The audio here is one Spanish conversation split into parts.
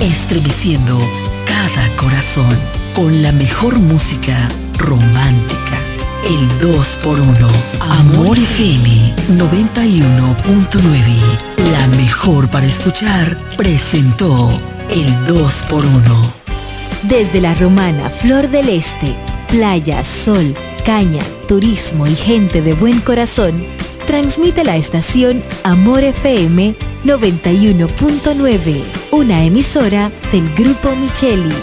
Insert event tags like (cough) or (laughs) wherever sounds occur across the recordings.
estremeciendo cada corazón con la mejor música romántica. El 2x1. Amor FM 91.9. La mejor para escuchar presentó el 2x1. Desde la romana Flor del Este, playa, sol, caña, turismo y gente de buen corazón, transmite la estación Amor FM 91.9, una emisora del Grupo Micheli.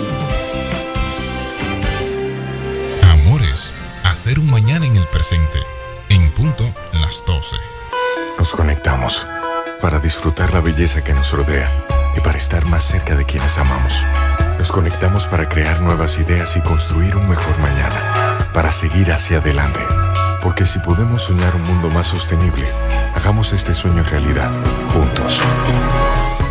Amores, hacer un mañana en el presente, en punto las 12. Nos conectamos para disfrutar la belleza que nos rodea y para estar más cerca de quienes amamos. Nos conectamos para crear nuevas ideas y construir un mejor mañana, para seguir hacia adelante. Porque si podemos soñar un mundo más sostenible, hagamos este sueño realidad, juntos.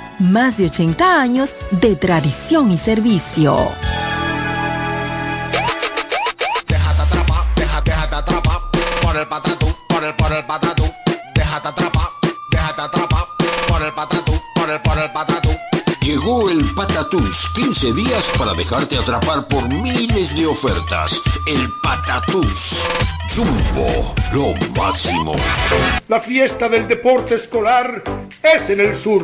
más de 80 años de tradición y servicio. Déjate atrapar, déjate, déjate atrapar por el patatú, por el, por el patatú. Déjate atrapar, déjate atrapar por el patatú, por el, por el patatú. Llegó el Patatús, 15 días para dejarte atrapar por miles de ofertas. El Patatús. Jumbo, lo máximo. La fiesta del deporte escolar es en el sur.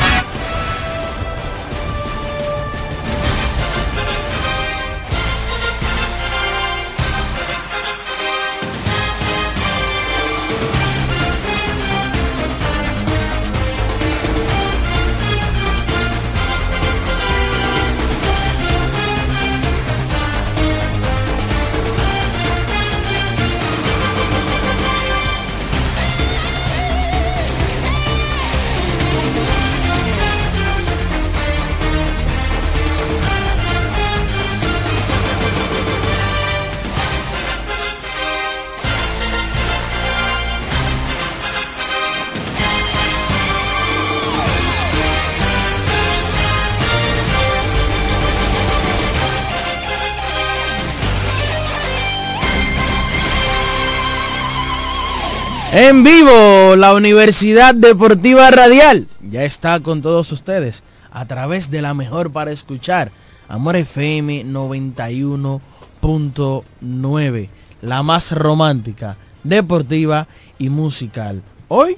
En vivo, la Universidad Deportiva Radial. Ya está con todos ustedes a través de la mejor para escuchar, Amor FM 91.9, la más romántica, deportiva y musical. Hoy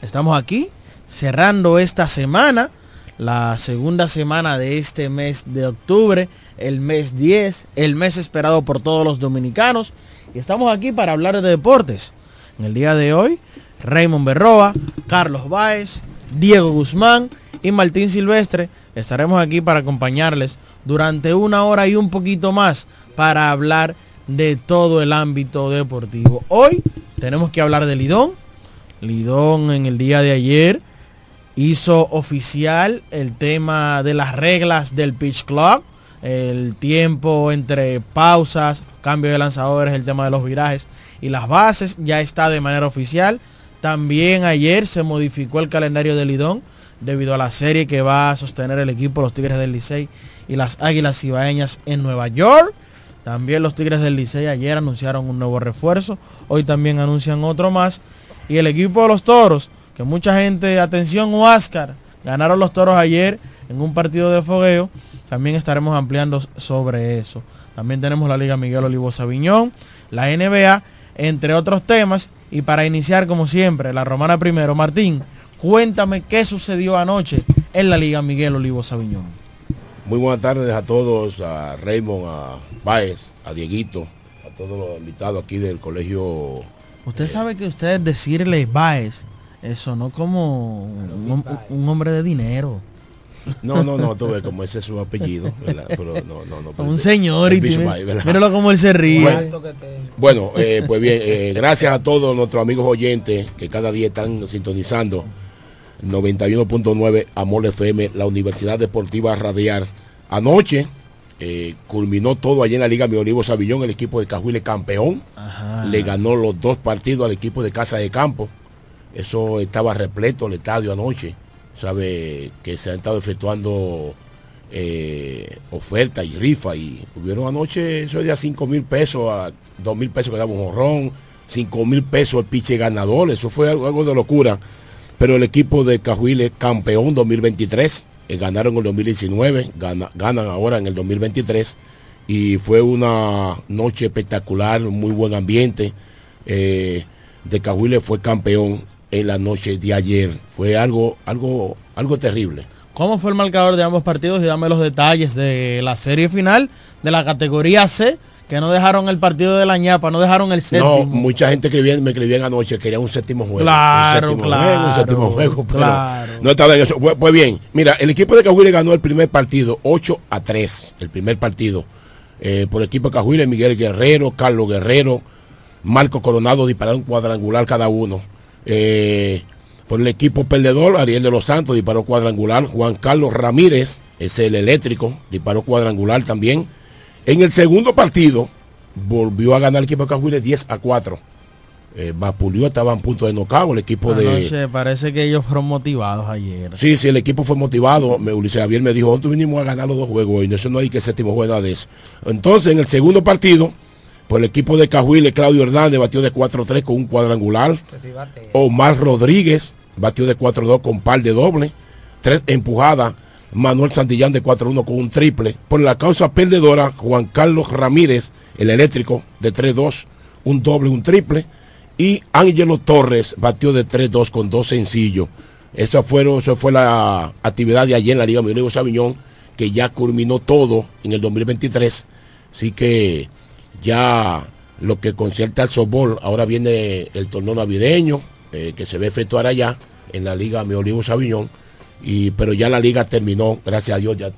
estamos aquí cerrando esta semana, la segunda semana de este mes de octubre, el mes 10, el mes esperado por todos los dominicanos, y estamos aquí para hablar de deportes en el día de hoy, Raymond Berroa, Carlos Báez, Diego Guzmán y Martín Silvestre estaremos aquí para acompañarles durante una hora y un poquito más para hablar de todo el ámbito deportivo. Hoy tenemos que hablar de Lidón. Lidón en el día de ayer hizo oficial el tema de las reglas del pitch clock, el tiempo entre pausas, cambio de lanzadores, el tema de los virajes y las bases ya está de manera oficial. También ayer se modificó el calendario de Lidón debido a la serie que va a sostener el equipo los Tigres del Licey y las Águilas Ibaeñas en Nueva York. También los Tigres del Licey ayer anunciaron un nuevo refuerzo, hoy también anuncian otro más. Y el equipo de los Toros, que mucha gente, atención Huáscar, ganaron los Toros ayer en un partido de fogueo, también estaremos ampliando sobre eso. También tenemos la Liga Miguel Olivo Sabiñón, la NBA entre otros temas. Y para iniciar, como siempre, la Romana primero, Martín, cuéntame qué sucedió anoche en la Liga Miguel Olivo Sabiñón. Muy buenas tardes a todos, a Raymond, a Baez, a Dieguito, a todos los invitados aquí del colegio. Usted sabe que usted decirle Baez, eso no como un, un hombre de dinero. No, no, no, tú ves como ese es su apellido, Pero no, no, no. un señor y míralo como él se ríe. Bueno, eh, pues bien, eh, gracias a todos nuestros amigos oyentes que cada día están sintonizando 91.9 Amor FM, la Universidad Deportiva Radiar. Anoche eh, culminó todo allí en la Liga Mi Olivo Savillón, el equipo de Cajuile campeón. Le ganó los dos partidos al equipo de Casa de Campo. Eso estaba repleto el estadio anoche sabe que se han estado efectuando eh, ofertas y rifas y hubieron anoche eso de a 5 mil pesos a 2 mil pesos que daba un jorrón 5 mil pesos el piche ganador eso fue algo, de locura. Pero el equipo de Cajuiles campeón 2023 eh, ganaron en el 2019 ganan ahora en el 2023 y fue una noche espectacular muy buen ambiente eh, de Cajuiles fue campeón en la noche de ayer. Fue algo, algo, algo terrible. ¿Cómo fue el marcador de ambos partidos? Y dame los detalles de la serie final de la categoría C, que no dejaron el partido de la ñapa, no dejaron el séptimo. No, mucha gente escribía, me escribían anoche, quería un séptimo juego. Claro, un séptimo claro, un séptimo juego, no estaba en eso. Pues, pues, bien, mira, el equipo de Cahuile ganó el primer partido, 8 a 3, el primer partido. Eh, por el equipo de Cahuile, Miguel Guerrero, Carlos Guerrero, Marco Coronado dispararon cuadrangular cada uno. Eh, por el equipo perdedor, Ariel de los Santos disparó cuadrangular. Juan Carlos Ramírez, es el eléctrico, disparó cuadrangular también. En el segundo partido, volvió a ganar el equipo de Cajuiles 10 a 4. Eh, estaba en punto de nocao el equipo de... parece que ellos fueron motivados ayer. Sí, sí, el equipo fue motivado. Me, Ulises Javier me dijo, nosotros vinimos a ganar los dos juegos hoy. No, eso no hay que séptimo juego de eso. Entonces, en el segundo partido, por el equipo de Cajuiles, Claudio Hernández batió de 4-3 con un cuadrangular. Omar Rodríguez batió de 4-2 con par de doble. Tres empujadas. Manuel Santillán de 4-1 con un triple. Por la causa perdedora, Juan Carlos Ramírez, el eléctrico, de 3-2, un doble, un triple. Y Ángelo Torres batió de 3-2 con dos sencillos. Esa, fueron, esa fue la actividad de ayer en la Liga Millonarios Sabiñón, que ya culminó todo en el 2023. Así que ya lo que concierta al softball, ahora viene el torneo navideño, eh, que se va a efectuar allá en la Liga Mi Olivo Sabiñón, y, pero ya la liga terminó, gracias a Dios, ya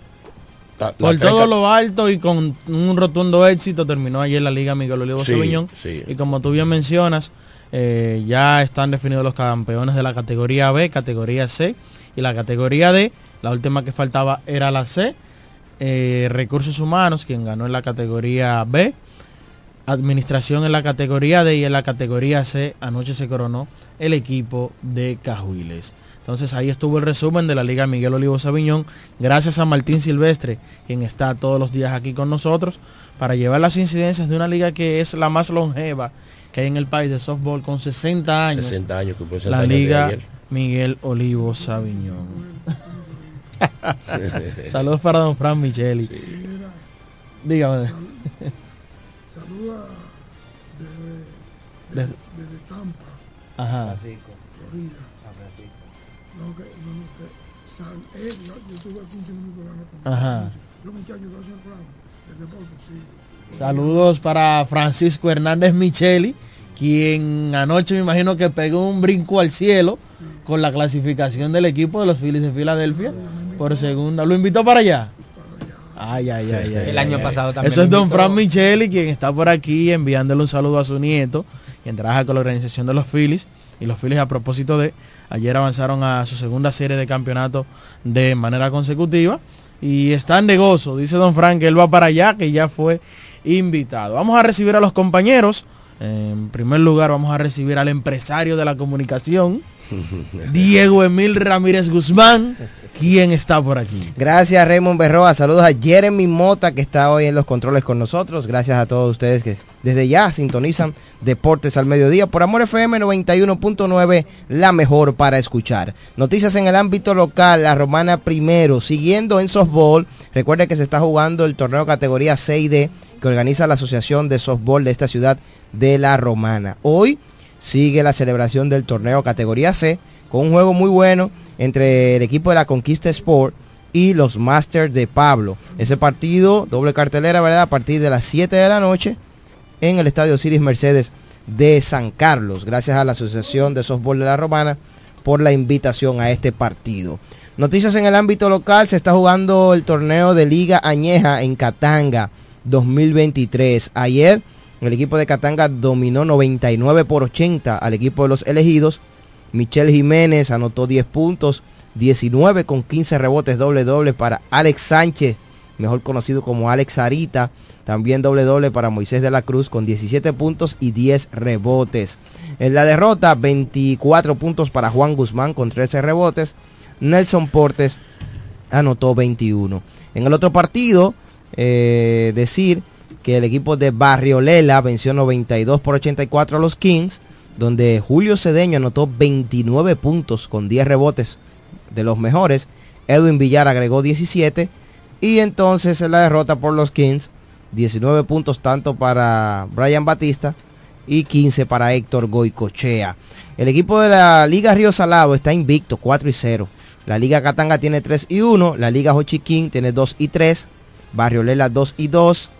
por todo lo alto y con un rotundo éxito terminó ayer la Liga Miguel Olivo Sabiñón. Y como tú bien mencionas, eh, ya están definidos los campeones de la categoría B, categoría C y la categoría D. La última que faltaba era la C. Eh, recursos Humanos, quien ganó en la categoría B, Administración en la categoría D y en la categoría C anoche se coronó el equipo de Cajuiles. Entonces ahí estuvo el resumen de la Liga Miguel Olivo Sabiñón. Gracias a Martín Silvestre, quien está todos los días aquí con nosotros, para llevar las incidencias de una liga que es la más longeva que hay en el país de softball con 60 años. 60 años, que fue 60 la años Liga. Miguel Olivo Sabiñón. (laughs) Saludos para don Fran Micheli. Dígame. Saluda De- desde, desde Tampa, Ajá. Florida. No, que, no, no, que San, eh, yo, yo tuve 15 minutos la nota. Ajá. Los muchachos hacen el programa, desde Porto, sí. Saludos para Francisco Hernández Micheli, quien anoche me imagino que pegó un brinco al cielo con la clasificación del equipo de los Phillies de Filadelfia por segunda. ¿Lo invitó para allá? Ay, ay, ay, ay. El año ay, pasado ay. también Eso es don. Fran Micheli, quien está por aquí enviándole un saludo a su nieto, quien trabaja con la organización de los Phillies. Y los Phillies a propósito de, ayer avanzaron a su segunda serie de campeonato de manera consecutiva. Y están de gozo, dice don Frank, que él va para allá, que ya fue invitado. Vamos a recibir a los compañeros. En primer lugar vamos a recibir al empresario de la comunicación, (laughs) Diego Emil Ramírez Guzmán, quien está por aquí. Gracias Raymond Berroa, saludos a Jeremy Mota que está hoy en los controles con nosotros, gracias a todos ustedes que desde ya sintonizan Deportes al Mediodía por Amor FM 91.9, la mejor para escuchar. Noticias en el ámbito local, la Romana primero, siguiendo en softball, recuerde que se está jugando el torneo categoría 6D que organiza la Asociación de Softball de esta ciudad de La Romana. Hoy sigue la celebración del torneo categoría C con un juego muy bueno entre el equipo de la Conquista Sport y los Masters de Pablo. Ese partido, doble cartelera, ¿verdad? A partir de las 7 de la noche en el Estadio Ciris Mercedes de San Carlos. Gracias a la Asociación de Softball de la Romana por la invitación a este partido. Noticias en el ámbito local, se está jugando el torneo de Liga Añeja en Catanga 2023. Ayer el equipo de Catanga dominó 99 por 80 al equipo de los elegidos. Michelle Jiménez anotó 10 puntos, 19 con 15 rebotes doble doble para Alex Sánchez, mejor conocido como Alex Arita. También doble doble para Moisés de la Cruz con 17 puntos y 10 rebotes. En la derrota, 24 puntos para Juan Guzmán con 13 rebotes. Nelson Portes anotó 21. En el otro partido, eh, decir que el equipo de Barrio Lela venció 92 por 84 a los Kings, donde Julio Cedeño anotó 29 puntos con 10 rebotes de los mejores. Edwin Villar agregó 17 y entonces en la derrota por los Kings, 19 puntos tanto para Brian Batista y 15 para Héctor Goicochea. El equipo de la Liga Río Salado está invicto 4 y 0. La Liga Catanga tiene 3 y 1. La Liga Hochiquín tiene 2 y 3. Barrio Lela 2 y 2.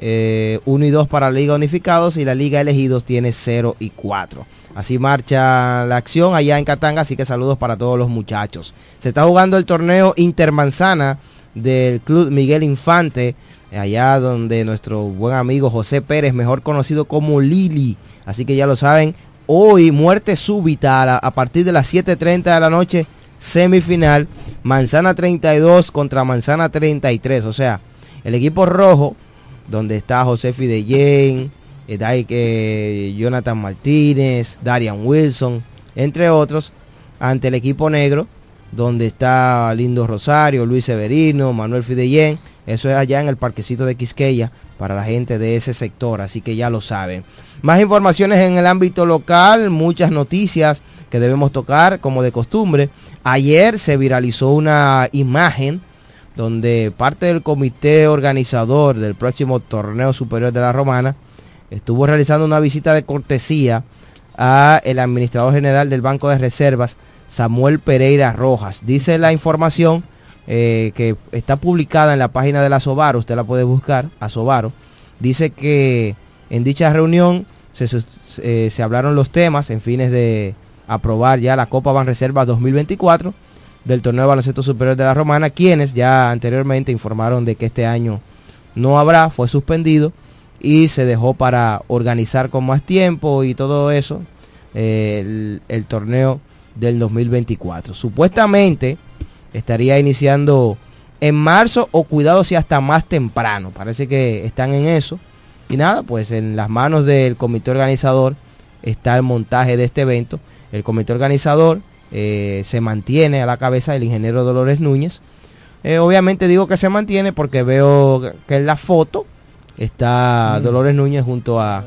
1 y 2 para la Liga Unificados y la Liga Elegidos tiene 0 y 4. Así marcha la acción allá en Catanga, así que saludos para todos los muchachos. Se está jugando el torneo Intermanzana del Club Miguel Infante, allá donde nuestro buen amigo José Pérez, mejor conocido como Lili. Así que ya lo saben, hoy muerte súbita a, a partir de las 7.30 de la noche, semifinal, Manzana 32 contra Manzana 33. O sea, el equipo rojo, donde está José Fidellén, eh, Jonathan Martínez, Darian Wilson, entre otros, ante el equipo negro, donde está Lindo Rosario, Luis Severino, Manuel Fidellén. Eso es allá en el parquecito de Quisqueya para la gente de ese sector, así que ya lo saben. Más informaciones en el ámbito local, muchas noticias que debemos tocar como de costumbre. Ayer se viralizó una imagen donde parte del comité organizador del próximo torneo superior de la Romana estuvo realizando una visita de cortesía a el administrador general del Banco de Reservas, Samuel Pereira Rojas. Dice la información eh, que está publicada en la página de la Sobaro, usted la puede buscar, a Sobaro. Dice que en dicha reunión se, eh, se hablaron los temas en fines de aprobar ya la Copa Banreservas 2024 del torneo de baloncesto superior de la Romana, quienes ya anteriormente informaron de que este año no habrá, fue suspendido y se dejó para organizar con más tiempo y todo eso eh, el, el torneo del 2024. Supuestamente estaría iniciando en marzo o cuidado si hasta más temprano. Parece que están en eso. Y nada, pues en las manos del comité organizador está el montaje de este evento. El comité organizador eh, se mantiene a la cabeza el ingeniero Dolores Núñez. Eh, obviamente digo que se mantiene porque veo que en la foto está Mm. Dolores Núñez junto a,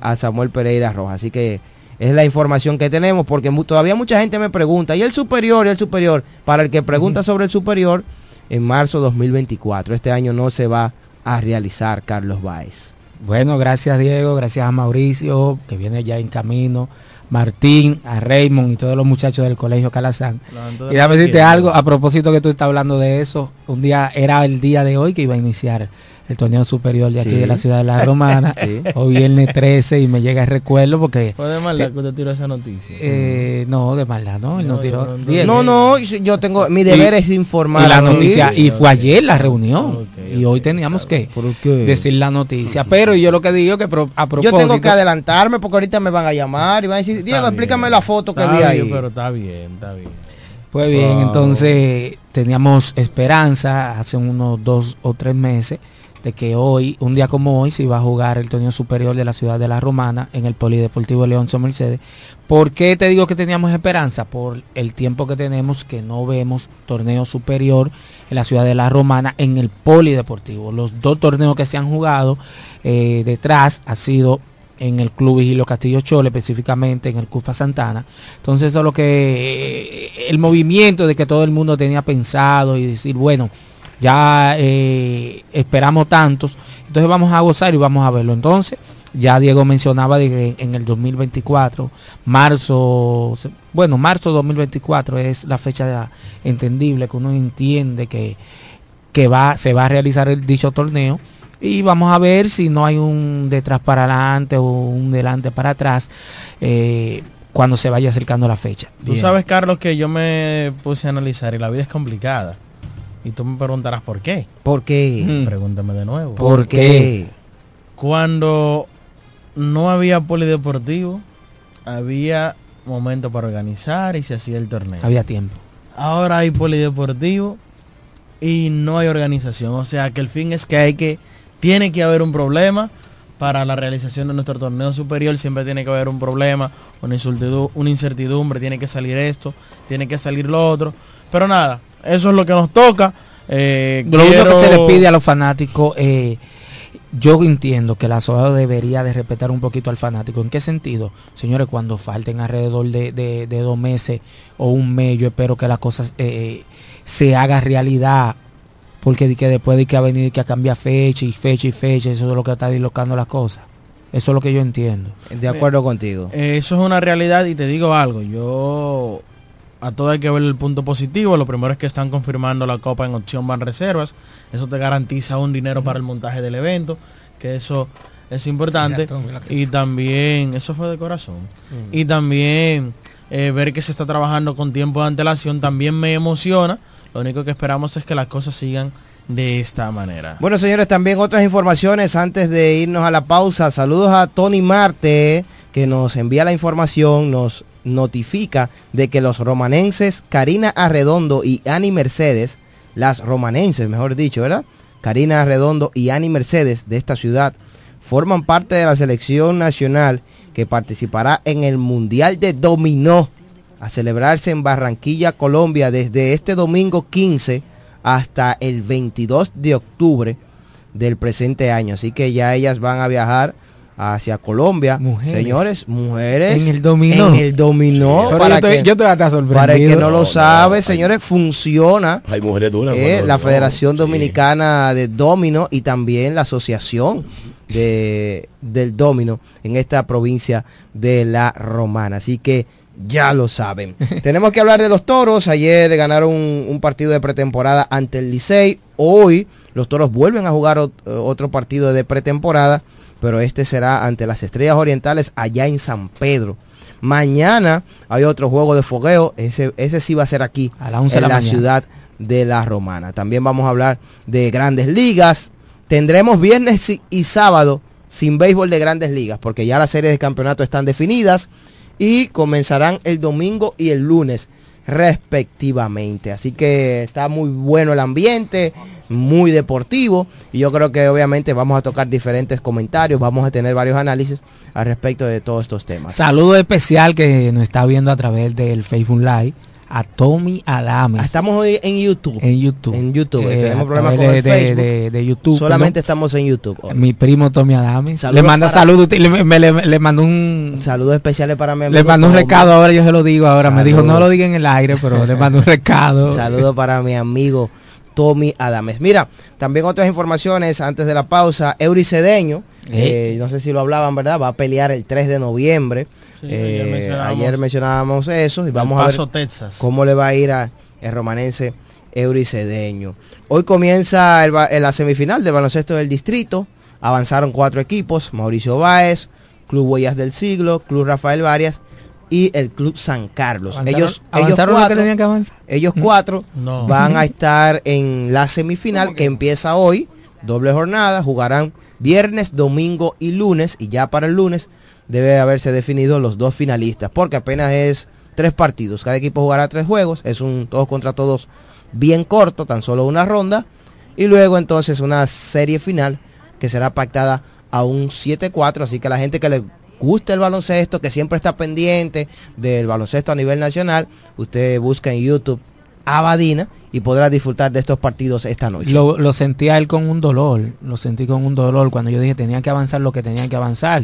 a Samuel Pereira Rojas. Así que es la información que tenemos porque mu- todavía mucha gente me pregunta, ¿y el superior? ¿Y el superior? Para el que pregunta sobre el superior, en marzo 2024. Este año no se va a realizar Carlos Báez. Bueno, gracias Diego, gracias a Mauricio, que viene ya en camino, Martín, a Raymond y todos los muchachos del Colegio Calazán. Y déjame decirte algo, a propósito que tú estás hablando de eso, un día era el día de hoy que iba a iniciar el torneo superior de aquí Sí. de la ciudad de La Romana, (laughs) Sí. o viernes 13 y me llega el recuerdo porque... Fue de maldad que usted tiró esa noticia. Eh, no, de maldad, ¿no? Él no, tiró. Diego. No, no, yo tengo, mi deber es informar. Y la noticia, y fue ayer la reunión. Y hoy teníamos que decir la noticia. (laughs) Pero yo lo que digo que pro- a Yo propósito. tengo que adelantarme porque ahorita me van a llamar y van a decir, Diego, explícame la foto que Está vi bien, ahí. Pero está bien, está bien. Pues bien, Wow. entonces teníamos esperanza hace unos dos o tres meses de que hoy, un día como hoy, se iba a jugar el torneo superior de la ciudad de La Romana en el Polideportivo Leoncio Mercedes. ¿Por qué te digo que teníamos esperanza? Por el tiempo que tenemos que no vemos torneo superior en la ciudad de La Romana en el Polideportivo. Los dos torneos que se han jugado eh, detrás ha sido en el Club Vigilio Castillo Chole, específicamente en el Cufa Santana. Entonces eso es lo que eh, el movimiento de que todo el mundo tenía pensado y decir, bueno, ya eh, esperamos tantos, entonces vamos a gozar y vamos a verlo. Entonces, ya Diego mencionaba de que en el 2024, marzo, bueno, marzo 2024 es la fecha entendible que uno entiende que, que va, se va a realizar el dicho torneo y vamos a ver si no hay un detrás para adelante o un delante para atrás eh, cuando se vaya acercando la fecha. Tú sabes, Carlos, que yo me puse a analizar y la vida es complicada. Y tú me preguntarás por qué. ¿Por qué? Pregúntame de nuevo. ¿Por qué? Cuando no había polideportivo, había momento para organizar y se hacía el torneo. Había tiempo. Ahora hay polideportivo y no hay organización. O sea que el fin es que hay que, tiene que haber un problema para la realización de nuestro torneo superior. Siempre tiene que haber un problema, una incertidumbre, tiene que salir esto, tiene que salir lo otro. Pero nada, eso es lo que nos toca. Eh, Lo único que se le pide a los fanáticos, eh, yo entiendo que la SOA debería de respetar un poquito al fanático. ¿En qué sentido? Señores, cuando falten alrededor de, de- de dos meses o un mes, yo espero que las cosas eh, se haga realidad. Porque que después de que ha venido y que ha cambiado fecha y fecha y fecha, eso es lo que está dislocando las cosas. Eso es lo que yo entiendo. De acuerdo contigo. Eso es una realidad y te digo algo, yo a todo hay que ver el punto positivo, lo primero es que están confirmando la copa en opción van reservas, eso te garantiza un dinero para el montaje del evento, que eso es importante. Y también, eso fue de corazón, y también eh, ver que se está trabajando con tiempo de antelación también me emociona, lo único que esperamos es que las cosas sigan de esta manera. Bueno, señores, también otras informaciones antes de irnos a la pausa. Saludos a Tony Marte, que nos envía la información, nos notifica de que los romanenses Karina Arredondo y Ani Mercedes, las romanenses, mejor dicho, ¿verdad? Karina Arredondo y Ani Mercedes de esta ciudad forman parte de la selección nacional que participará en el Mundial de Dominó a celebrarse en Barranquilla, Colombia, desde este domingo 15 hasta el 22 de octubre del presente año. Así que ya ellas van a viajar hacia Colombia. Mujeres. Señores, mujeres. En el dominó. En el dominó. Para yo estoy- que, yo hasta sorprendido. para el que no No, lo no, sabe, señores, funciona Hay mujeres duras. eh, la no, Federación sí. Dominicana de Domino y también la Asociación de, del Domino en esta provincia de la Romana. Así que ya lo saben. (laughs) Tenemos que hablar de los toros. Ayer ganaron un, un partido de pretemporada ante el Licey. Hoy los toros vuelven a jugar ot- otro partido de pretemporada, pero este será ante las Estrellas Orientales allá en San Pedro. Mañana hay otro juego de fogueo. Ese, ese sí va a ser aquí, A las 11 de en la la mañana. ciudad de la Romana. También vamos a hablar de grandes ligas. Tendremos viernes y- y sábado sin béisbol de grandes ligas, porque ya las series de campeonato están definidas y comenzarán el domingo y el lunes respectivamente. Así que está muy bueno el ambiente. Muy deportivo y yo creo que obviamente vamos a tocar diferentes comentarios, vamos a tener varios análisis al respecto de todos estos temas. Saludo especial que nos está viendo a través del Facebook Live a Tommy Adames. Estamos hoy en YouTube. En YouTube. En YouTube. Eh, Tenemos problemas con el de, Facebook. de- de YouTube. Solamente estamos en YouTube. hoy. Mi primo Tommy Adames. Saludos le manda saludos. Le, me- le, le mandó un... Saludos especiales para mi amigo. Le mandó un recado, ahora yo se lo digo, ahora me dijo, no lo diga en el aire, pero le mandó un recado. Saludos para mi amigo Tommy Adames. Mira, también otras informaciones antes de la pausa. Eury Cedeño, Eh. eh, no sé si lo hablaban, ¿verdad? Va a pelear el 3 de noviembre. Sí, Eh, ayer mencionábamos- ayer mencionábamos eso y vamos a ver Texas. cómo le va a ir a el romanense Eury Cedeño. Hoy comienza el en la semifinal del baloncesto del distrito. Avanzaron cuatro equipos, Mauricio Báez, Club Huellas del Siglo, Club Rafael Varias y el Club San Carlos. Ellos, ellos que cuatro, tenían que avanzar. ellos cuatro No. van a (laughs) estar en la semifinal que empieza hoy, doble jornada, jugarán viernes, domingo y lunes y ya para el lunes debe haberse definido los dos finalistas porque apenas es tres partidos, cada equipo jugará tres juegos, es un todos contra todos bien corto, tan solo una ronda y luego entonces una serie final que será pactada a un 7-4, así que la gente que le gusta el baloncesto, que siempre está pendiente del baloncesto a nivel nacional, usted busca en YouTube Abadina y podrá disfrutar de estos partidos esta noche. Lo, lo sentía él con un dolor, lo sentí con un dolor cuando yo dije tenía que avanzar lo que tenía que avanzar.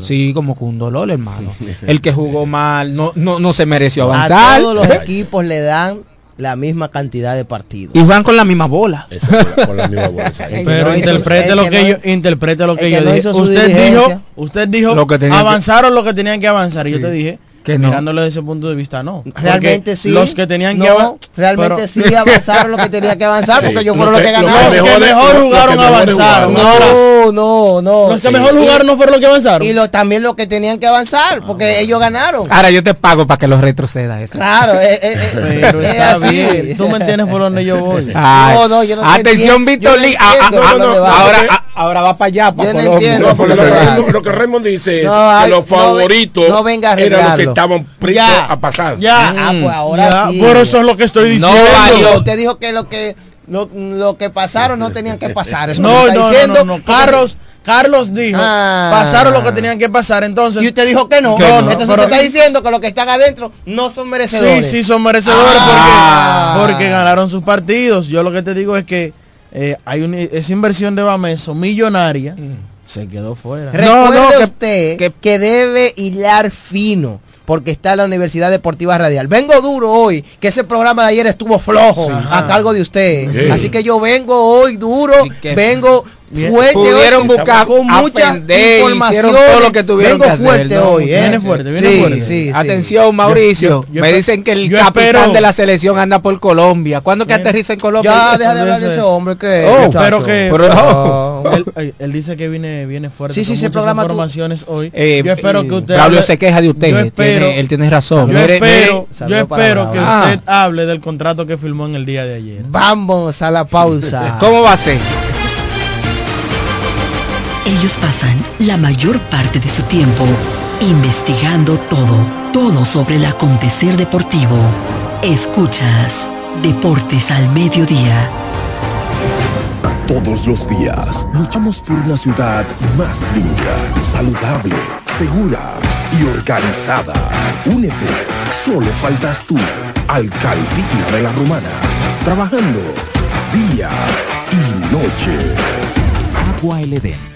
Sí, como con un dolor, hermano. (laughs) El que jugó mal no, no, no se mereció A avanzar. todos los (laughs) equipos le dan la misma cantidad de partidos. Y van con la misma bola. Eso, con la- con la misma bola, (laughs) Pero no interprete lo que que no- yo interprete lo que que yo no dije. Usted dijo, usted dijo Lo que tenían que- avanzaron lo que tenían que avanzar y yo te dije Que no. mirándolo desde ese punto de vista no. Porque Realmente sí. Los que tenían no, que avanzar realmente sí avanzaron lo que tenía que avanzar (laughs) porque Sí. ellos fueron Lo los que ganaron. Los que mejor los jugaron avanzaron. No, no, no. Los que Sí. mejor jugaron no fueron los que avanzaron. Y lo, también los que tenían que avanzar, porque ellos ganaron. Ahora yo te pago para que lo retroceda eso. Claro, es, es- es- Pero es está así. bien. Tú me entiendes por donde yo (laughs) voy. Ay, No, no, yo no te Atención. Víctor Lee. Ah, ah, ah, ahora, ah, ahora va para allá, para Yo no entiendo porque lo, que. Raymond, dice es que los favoritos no venga a eran los que. Estaban prestos a pasar. Ya. Ah, pues ahora Ya, sí. Por eso es lo que estoy No, diciendo. valió. Usted dijo que lo que lo, lo que pasaron no tenían que pasar. Eso No, está no, diciendo. no, no, no. Carlos, Carlos dijo, Ah. pasaron lo que tenían que pasar, entonces. Y usted dijo que no. Que no, Entonces usted está diciendo que los que están adentro no son Sí, merecedores. sí, son merecedores Ah. porque, porque ganaron sus partidos. Yo lo que te digo es que eh, hay una, esa inversión de Bameso millonaria se quedó fuera. Recuerde No, no, que- usted que- que, debe hilar fino porque está en la Universidad Deportiva Radial. Vengo duro hoy, que ese programa de ayer estuvo flojo a cargo de usted. Sí. Así que yo vengo hoy duro, vengo. Fuerte Pudieron hoy, buscar, con mucha ofender, información. todo lo que tuvieron vengo que hacer, fuerte ¿no? hoy, ¿eh? Viene fuerte, viene Sí, fuerte. sí, sí. Atención, Mauricio. yo- yo me dicen que el capitán espero- de la selección anda por Colombia. ¿Cuándo que Bien. aterriza en Colombia? Ya, deja de hablar de ese es. hombre que. Oh. Pero que Pero- No. él, dice que viene, viene fuerte. Sí, sí, muchas programa tú- informaciones hoy. Eh, yo espero eh, que usted. Braulio hable- se queja de usted. Yo tiene- espero, él tiene razón. yo espero, yo espero que Braulio. usted hable del contrato que firmó en el día de ayer. Vamos a la pausa. (laughs) ¿Cómo va a ser? Ellos pasan la mayor parte de su tiempo investigando todo, todo sobre el acontecer deportivo. Escuchas Deportes al Mediodía. Todos los días luchamos por una ciudad más limpia, saludable, segura y organizada. Únete, solo faltas tú, Alcaldía de la Romana, trabajando día y noche. Agua El Edén,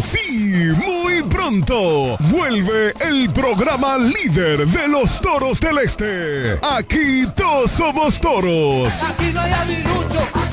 Sí, muy pronto, vuelve el programa líder de los toros del este. Aquí todos somos toros. Aquí no hay.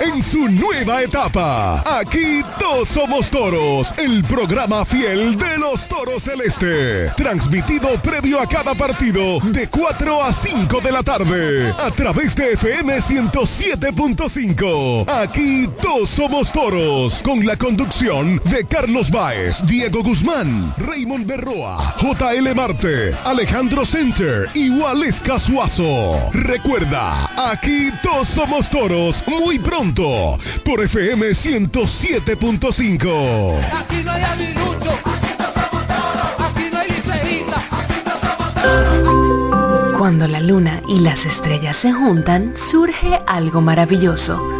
En su nueva etapa. Aquí todos somos toros, el programa fiel de los toros del este. Transmitido previo a cada partido de 4 a 5 de la tarde a través de FM 107.5. Aquí todos somos toros con la conducción de Carlos Baez, Diego Guzmán, Raymond Berroa, JL Marte, Alejandro Center y Waleska Suazo. Recuerda, aquí todos somos toros muy pronto por FM 107.5. Aquí no hay aguilucho. Aquí no hay liceíta. Cuando la luna y las estrellas se juntan, surge algo maravilloso.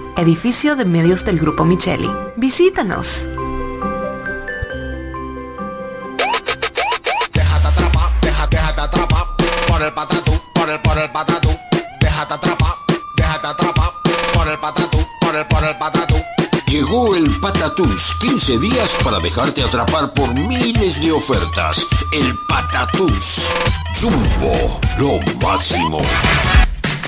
edificio de medios del Grupo Micheli. Visítanos. Déjate atrapar, déjate, déjate atrapar por el patatú, por el, por el patatú. Déjate atrapar, déjate atrapar por el patatú, por el, por el patatú. Llegó el Patatús, 15 días para dejarte atrapar por miles de ofertas. El Patatús. Jumbo, lo máximo.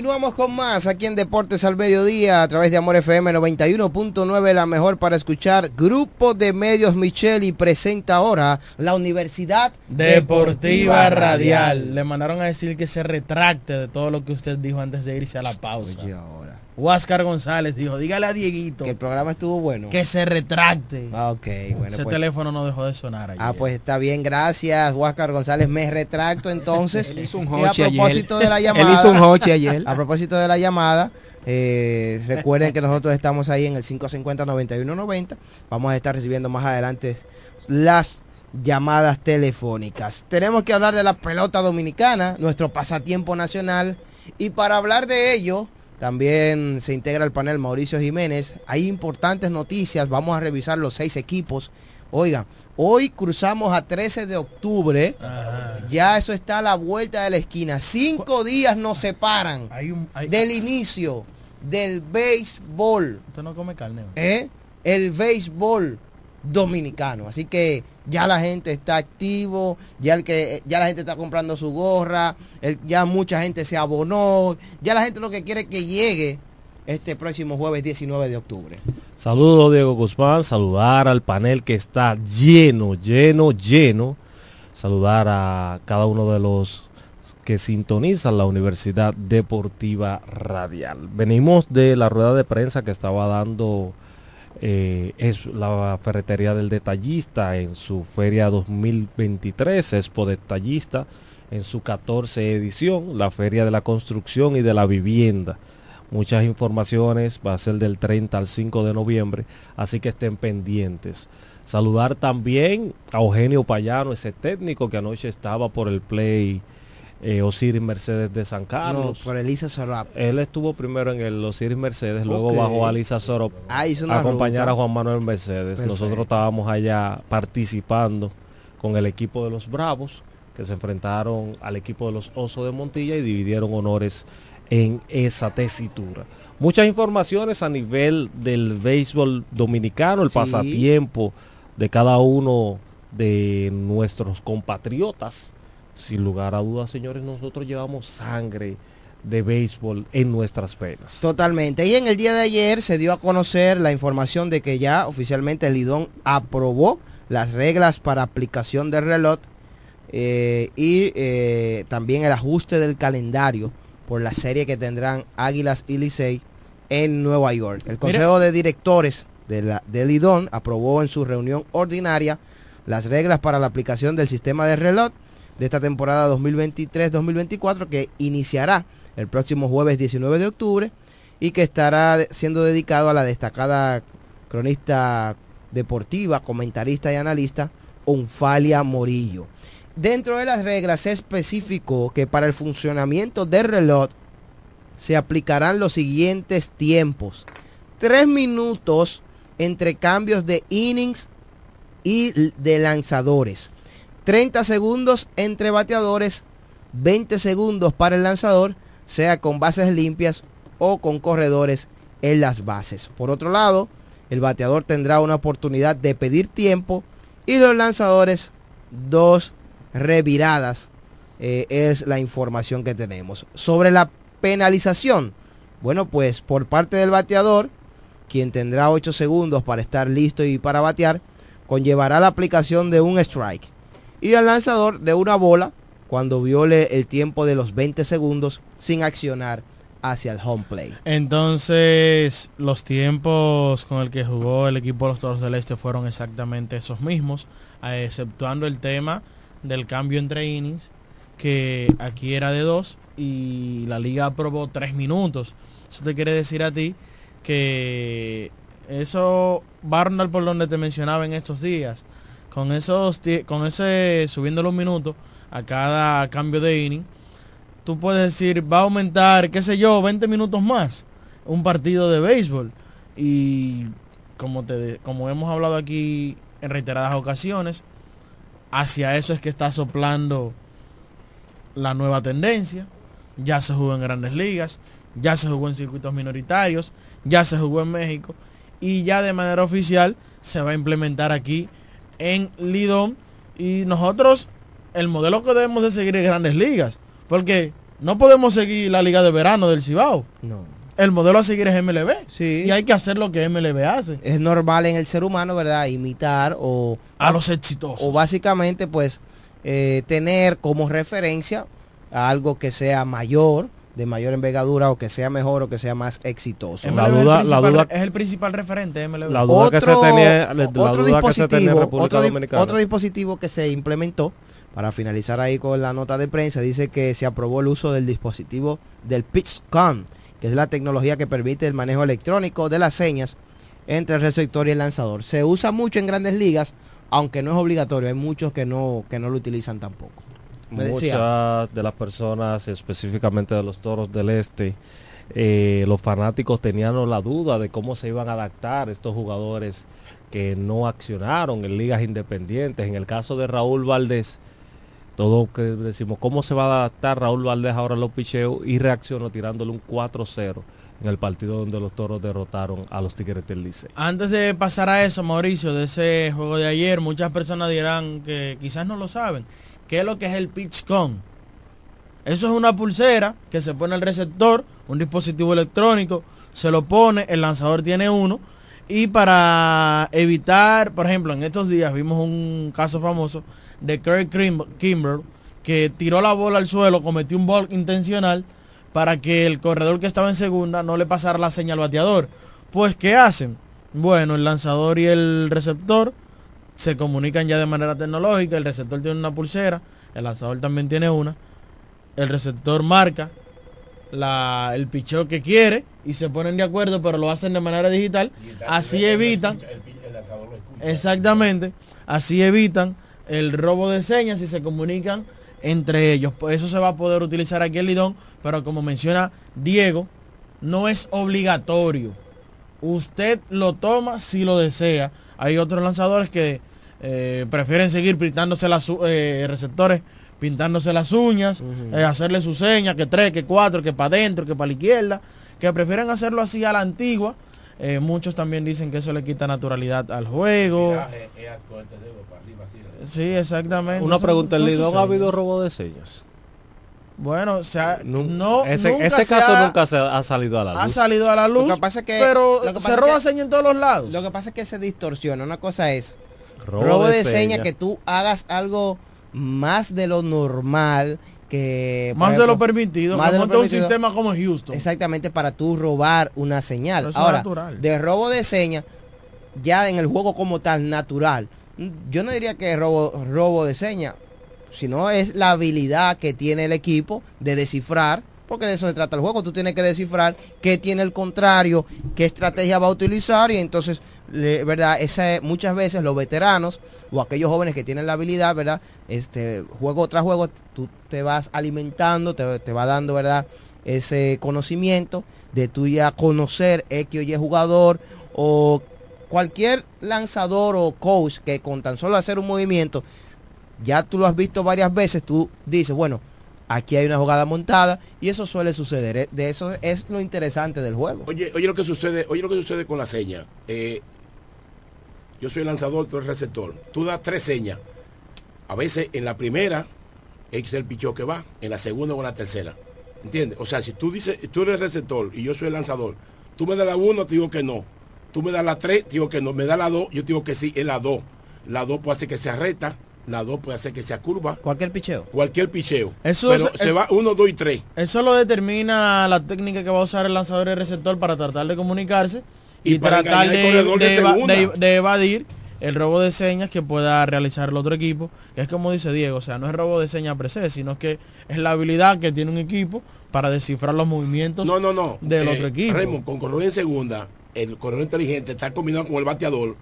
Continuamos con más aquí en Deportes al Mediodía a través de Amor FM 91.9, la mejor para escuchar. Grupo de Medios Micheli presenta ahora la Universidad Deportiva Radial. Le mandaron a decir que se retracte de todo lo que usted dijo antes de irse a la pausa. Huáscar González dijo, dígale a Dieguito. Que el programa estuvo bueno. Que se retracte. Ah, ok, bueno. Ese pues- teléfono no dejó de sonar ayer. Ah, pues está bien, gracias, Huáscar González. Me retracto entonces. (laughs) Él hizo un Y a ayer. propósito de la Él llamada. hizo un hoche ayer. (laughs) A propósito de la llamada, eh, recuerden que nosotros estamos ahí en el 550-9190. Vamos a estar recibiendo más adelante las llamadas telefónicas. Tenemos que hablar de la pelota dominicana, nuestro pasatiempo nacional. Y para hablar de ello, también se integra el panel Mauricio Jiménez. Hay importantes noticias. Vamos a revisar los seis equipos. Oigan, hoy cruzamos a 13 de octubre. Ya eso está a la vuelta de la esquina. Cinco días nos separan del inicio del béisbol. Usted no come carne. ¿eh? El béisbol dominicano. Así que ya la gente está activo, ya el que ya la gente está comprando su gorra, ya mucha gente se abonó, ya la gente lo que quiere es que llegue este próximo jueves 19 de octubre. Saludos Diego Guzmán, saludar al panel que está lleno, lleno, lleno. Saludar a cada uno de los que sintonizan la Universidad Deportiva Radial. Venimos de la rueda de prensa que estaba dando eh, es la ferretería del detallista en su feria 2023, Expo Detallista en su 14 edición, la feria de la construcción y de la vivienda muchas informaciones, va a ser del 30 al 5 de noviembre, así que estén pendientes. Saludar también a Eugenio Payano, ese técnico que anoche estaba por el play eh, Osiris Mercedes de San Carlos. No, por Elisa Sorap. Él estuvo primero en el Osiris Mercedes, luego bajó a Lisa Sorop Ah, a acompañar ruta. a Juan Manuel Mercedes. Perfecto. Nosotros estábamos allá participando con el equipo de los Bravos, que se enfrentaron al equipo de los Osos de Montilla y dividieron honores en esa tesitura. Muchas informaciones a nivel del béisbol dominicano, el Sí. pasatiempo de cada uno de nuestros compatriotas. Sin lugar a dudas, señores, nosotros llevamos sangre de béisbol en nuestras venas. Totalmente. Y en el día de ayer se dio a conocer la información de que ya oficialmente el Lidón aprobó las reglas para aplicación del reloj eh, y eh, también el ajuste del calendario por la serie que tendrán Águilas y Licey en Nueva York. El Consejo de Directores de la, del Lidón aprobó en su reunión ordinaria las reglas para la aplicación del sistema de reloj de esta temporada 2023-2024 que iniciará el próximo jueves 19 de octubre y que estará siendo dedicado a la destacada cronista deportiva, comentarista y analista Onfalia Morillo. Dentro de las reglas se que para el funcionamiento del reloj se aplicarán los siguientes tiempos. Tres minutos entre cambios de innings y de lanzadores. 30 segundos entre bateadores, 20 segundos para el lanzador, sea con bases limpias o con corredores en las bases. Por otro lado, el bateador tendrá una oportunidad de pedir tiempo y los lanzadores dos reviradas. eh, es la información que tenemos. Sobre la penalización, bueno pues por parte del bateador, quien tendrá 8 segundos para estar listo y para batear, conllevará la aplicación de un strike. Y al lanzador de una bola cuando viole el tiempo de los 20 segundos sin accionar hacia el home play. Entonces, los tiempos con el que jugó el equipo de los Toros del Este fueron exactamente esos mismos, exceptuando el tema del cambio entre innings, que aquí era de dos y la liga aprobó tres minutos. Eso te quiere decir a ti que eso rondar por donde te mencionaba en estos días. Con esos con ese subiendo los minutos a cada cambio de inning, tú puedes decir, va a aumentar, qué sé yo, 20 minutos más un partido de béisbol. Y como, te, como hemos hablado aquí en reiteradas ocasiones, hacia eso es que está soplando la nueva tendencia. Ya se jugó en grandes ligas, ya se jugó en circuitos minoritarios, ya se jugó en México y ya de manera oficial se va a implementar aquí en Lidón. Y nosotros, el modelo que debemos de seguir es grandes ligas, porque no podemos seguir la liga de verano del Cibao. No. El modelo a seguir es MLB. Sí. Y hay que hacer lo que MLB hace. Es normal en el ser humano, ¿verdad? Imitar o... A los exitosos. O básicamente, pues, eh, tener como referencia a algo que sea mayor, de mayor envergadura, o que sea mejor, o que sea más exitoso. La MLB es el duda- la principal- duda- es el principal referente MLB. La duda que se tenía- la otro duda que se tenía en dispositivo, República otro, Dominicana. otro dispositivo que se implementó para finalizar ahí con la nota de prensa dice que se aprobó el uso del dispositivo del PitchCom, que es la tecnología que permite el manejo electrónico de las señas entre el receptor y el lanzador. Se usa mucho en grandes ligas, aunque no es obligatorio. Hay muchos que no que no lo utilizan tampoco. Muchas de las personas, específicamente de los toros del este, eh, los fanáticos tenían la duda de cómo se iban a adaptar estos jugadores que no accionaron en ligas independientes. En el caso de Raúl Valdés, todo que decimos, ¿cómo se va a adaptar Raúl Valdés ahora a los picheos? Y reaccionó tirándole un 4-0 en el partido donde los toros derrotaron a los Tigres del Licey. Antes de pasar a eso, Mauricio, de ese juego de ayer, muchas personas dirán que quizás no lo saben. ¿Qué es lo que es el PitchCom? Eso es una pulsera que se pone el receptor, un dispositivo electrónico, se lo pone, el lanzador tiene uno. Y para evitar, por ejemplo, en estos días vimos un caso famoso de Kirk Kim- Kimbrell que tiró la bola al suelo, cometió un ball intencional para que el corredor que estaba en segunda no le pasara la señal al bateador. Pues, ¿qué hacen? Bueno, el lanzador y el receptor se comunican ya de manera tecnológica. El receptor tiene una pulsera, el lanzador también tiene una. El receptor marca la, el picheo que quiere y se ponen de acuerdo, pero lo hacen de manera digital. Así evitan, exactamente, así evitan el robo de señas y se comunican entre ellos. Pues eso se va a poder utilizar aquí en Lidón, pero como menciona Diego, no es obligatorio. Usted lo toma si lo desea. Hay otros lanzadores que eh, prefieren seguir pintándose las u- eh, receptores, pintándose las uñas, eh, hacerle su seña, que tres, que cuatro, que para adentro, que para la izquierda, que prefieren hacerlo así a la antigua. Eh, muchos también dicen que eso le quita naturalidad al juego. Sí, exactamente. Una pregunta, ¿en son Lidón ha habido señas. robo de señas? Bueno, o sea, no, ese nunca ese se caso ha- nunca se ha salido a la luz. ha salido a la luz, Lo que pasa es que pero lo que pasa se es roba que- seña en todos los lados. Lo que pasa es que se distorsiona. Una cosa es Robo robo, de de, seña seña. que tú hagas algo más de lo normal que Más de lo permitido, más de lo un sistema como Houston. Exactamente para tú robar una señal. Ahora, natural. de robo de seña, ya en el juego como tal, natural. Yo no diría que robo, robo de seña, sino es la habilidad que tiene el equipo de descifrar, porque de eso se trata el juego. Tú tienes que descifrar qué tiene el contrario, qué estrategia va a utilizar y entonces, ¿verdad? Esa, muchas veces los veteranos o aquellos jóvenes que tienen la habilidad, ¿verdad? Este, juego tras juego, tú te vas alimentando, te, te va dando, ¿verdad? Ese conocimiento de tú ya conocer X o Y jugador o cualquier lanzador o coach que con tan solo hacer un movimiento, ya tú lo has visto varias veces, tú dices, bueno, aquí hay una jugada montada y eso suele suceder. Eh, De eso es lo interesante del juego. Oye, oye lo que sucede, oye lo que sucede con la seña. Eh, yo soy el lanzador, tú eres receptor. Tú das tres señas. A veces en la primera es el picheo que va, en la segunda o en la tercera. ¿Entiendes? O sea, si tú dices, tú eres receptor y yo soy el lanzador, tú me das la uno, te digo que no. Tú me das la tres, te digo que no. Me das la dos, yo te digo que sí, es la dos. La dos puede hacer que sea recta, la dos puede hacer que sea curva. Cualquier picheo. Cualquier picheo. Eso Pero es- se es- va uno, dos y tres. Eso lo determina la técnica que va a usar el lanzador y el receptor para tratar de comunicarse y, Y para tratar de- de evadir el robo de señas que pueda realizar el otro equipo. Que es como dice Diego, o sea, no es robo de señas per se, sino que es la habilidad que tiene un equipo para descifrar los movimientos No, no, no. del Eh, otro equipo. Raymond, con corredor en segunda, el corredor inteligente está combinado con el bateador.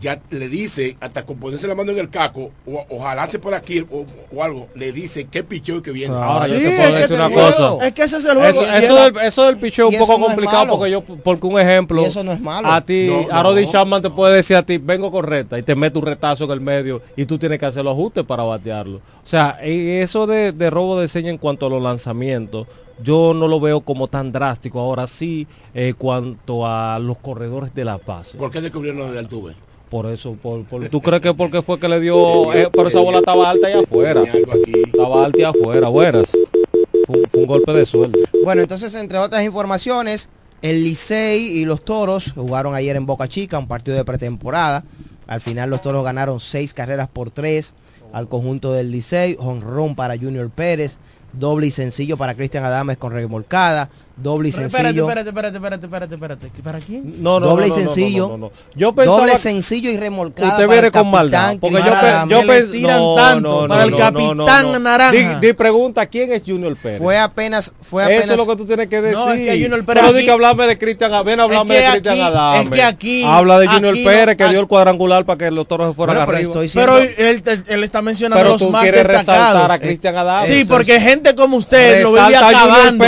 Ya le dice, hasta con ponerse la mano en el caco, o, o jalarse por aquí o, o algo, le dice qué picheo que viene. Ahora yo Sí, te es puedo que decir una es el juego. cosa. Es que ese es el juego. Eso, eso era- del, eso del picheo es un poco no complicado porque yo, porque un ejemplo, Y eso no es malo. a ti, No, a Roddy no. Chapman te puede decir a ti, vengo correcta, y te mete un retazo en el medio, y tú tienes que hacer los ajustes para batearlo. O sea, e- eso de, de robo de seña en cuanto a los lanzamientos, yo no lo veo como tan drástico. Ahora sí, eh, cuanto a los corredores de la paz. ¿Por qué descubrieron lo de Altuve? Por eso, por, por- ¿tú crees que porque fue que le dio, eh, pero esa bola estaba alta allá afuera? Estaba alta y afuera, buenas. Fue un golpe de suerte. Bueno, entonces, entre otras informaciones, el Licey y los Toros jugaron ayer en Boca Chica, un partido de pretemporada. Al final los Toros ganaron seis carreras por tres al conjunto del Licey, honrón para Junior Pérez, doble y sencillo para Cristian Adames con remolcada, doble y Pero espérate, sencillo. espérate, espérate, espérate, espérate, espérate. ¿Para quién? No, no, doble no, y no, no, sencillo. no, no, no. Yo pensaba doble sencillo y remolcada. usted viene con maldad. Porque yo, pe- yo me pens- tiran no, tanto no, no, para el no, capitán no, no. naranja. Di, di pregunta quién es Junior Pérez. Fue apenas, fue Eso apenas. es lo que tú tienes que decir. No, es que Junior Pérez Pero di aquí- que hablarme de Cristian, ven a hablarme Es de Cristian Adame. es que aquí- Habla de Junior Pérez que aquí- dio el cuadrangular para que los toros se fueran arriba. Pero él, él- él está mencionando Pero los tú más quieres destacados. resaltar a Cristian Adame. Sí, Eso porque gente como usted lo vive Resalta a Junior acabando.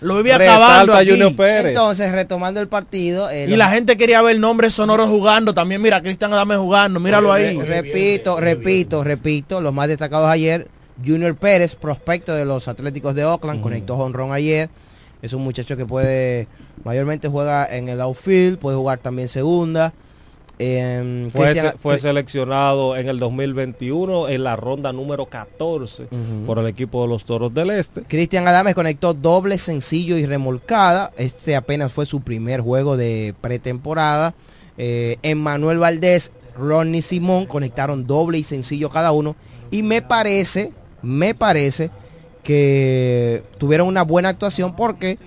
Lo Resalta acabando a aquí. Junior Pérez. Entonces, retomando el partido. eh, Y la gente quería ver nombres sonoros jugando. También mira, Cristian Adame jugando. Míralo ahí. Re- repito, repito, repito, los más destacados ayer, Junior Pérez, prospecto de los Atléticos de Oakland, conectó honrón ayer. Es un muchacho que puede, mayormente juega en el outfield, puede jugar también segunda. Em, Fue, Cristian- se- fue seleccionado en el 2021 en la ronda número 14 Ujú. por el equipo de los Toros del Este. Cristian Adames conectó doble sencillo y remolcada. Este apenas fue su primer juego de pretemporada. Eh, Emmanuel Valdés, Ronnie Simón conectaron doble y sencillo cada uno. Y me parece, me parece que tuvieron una buena actuación porque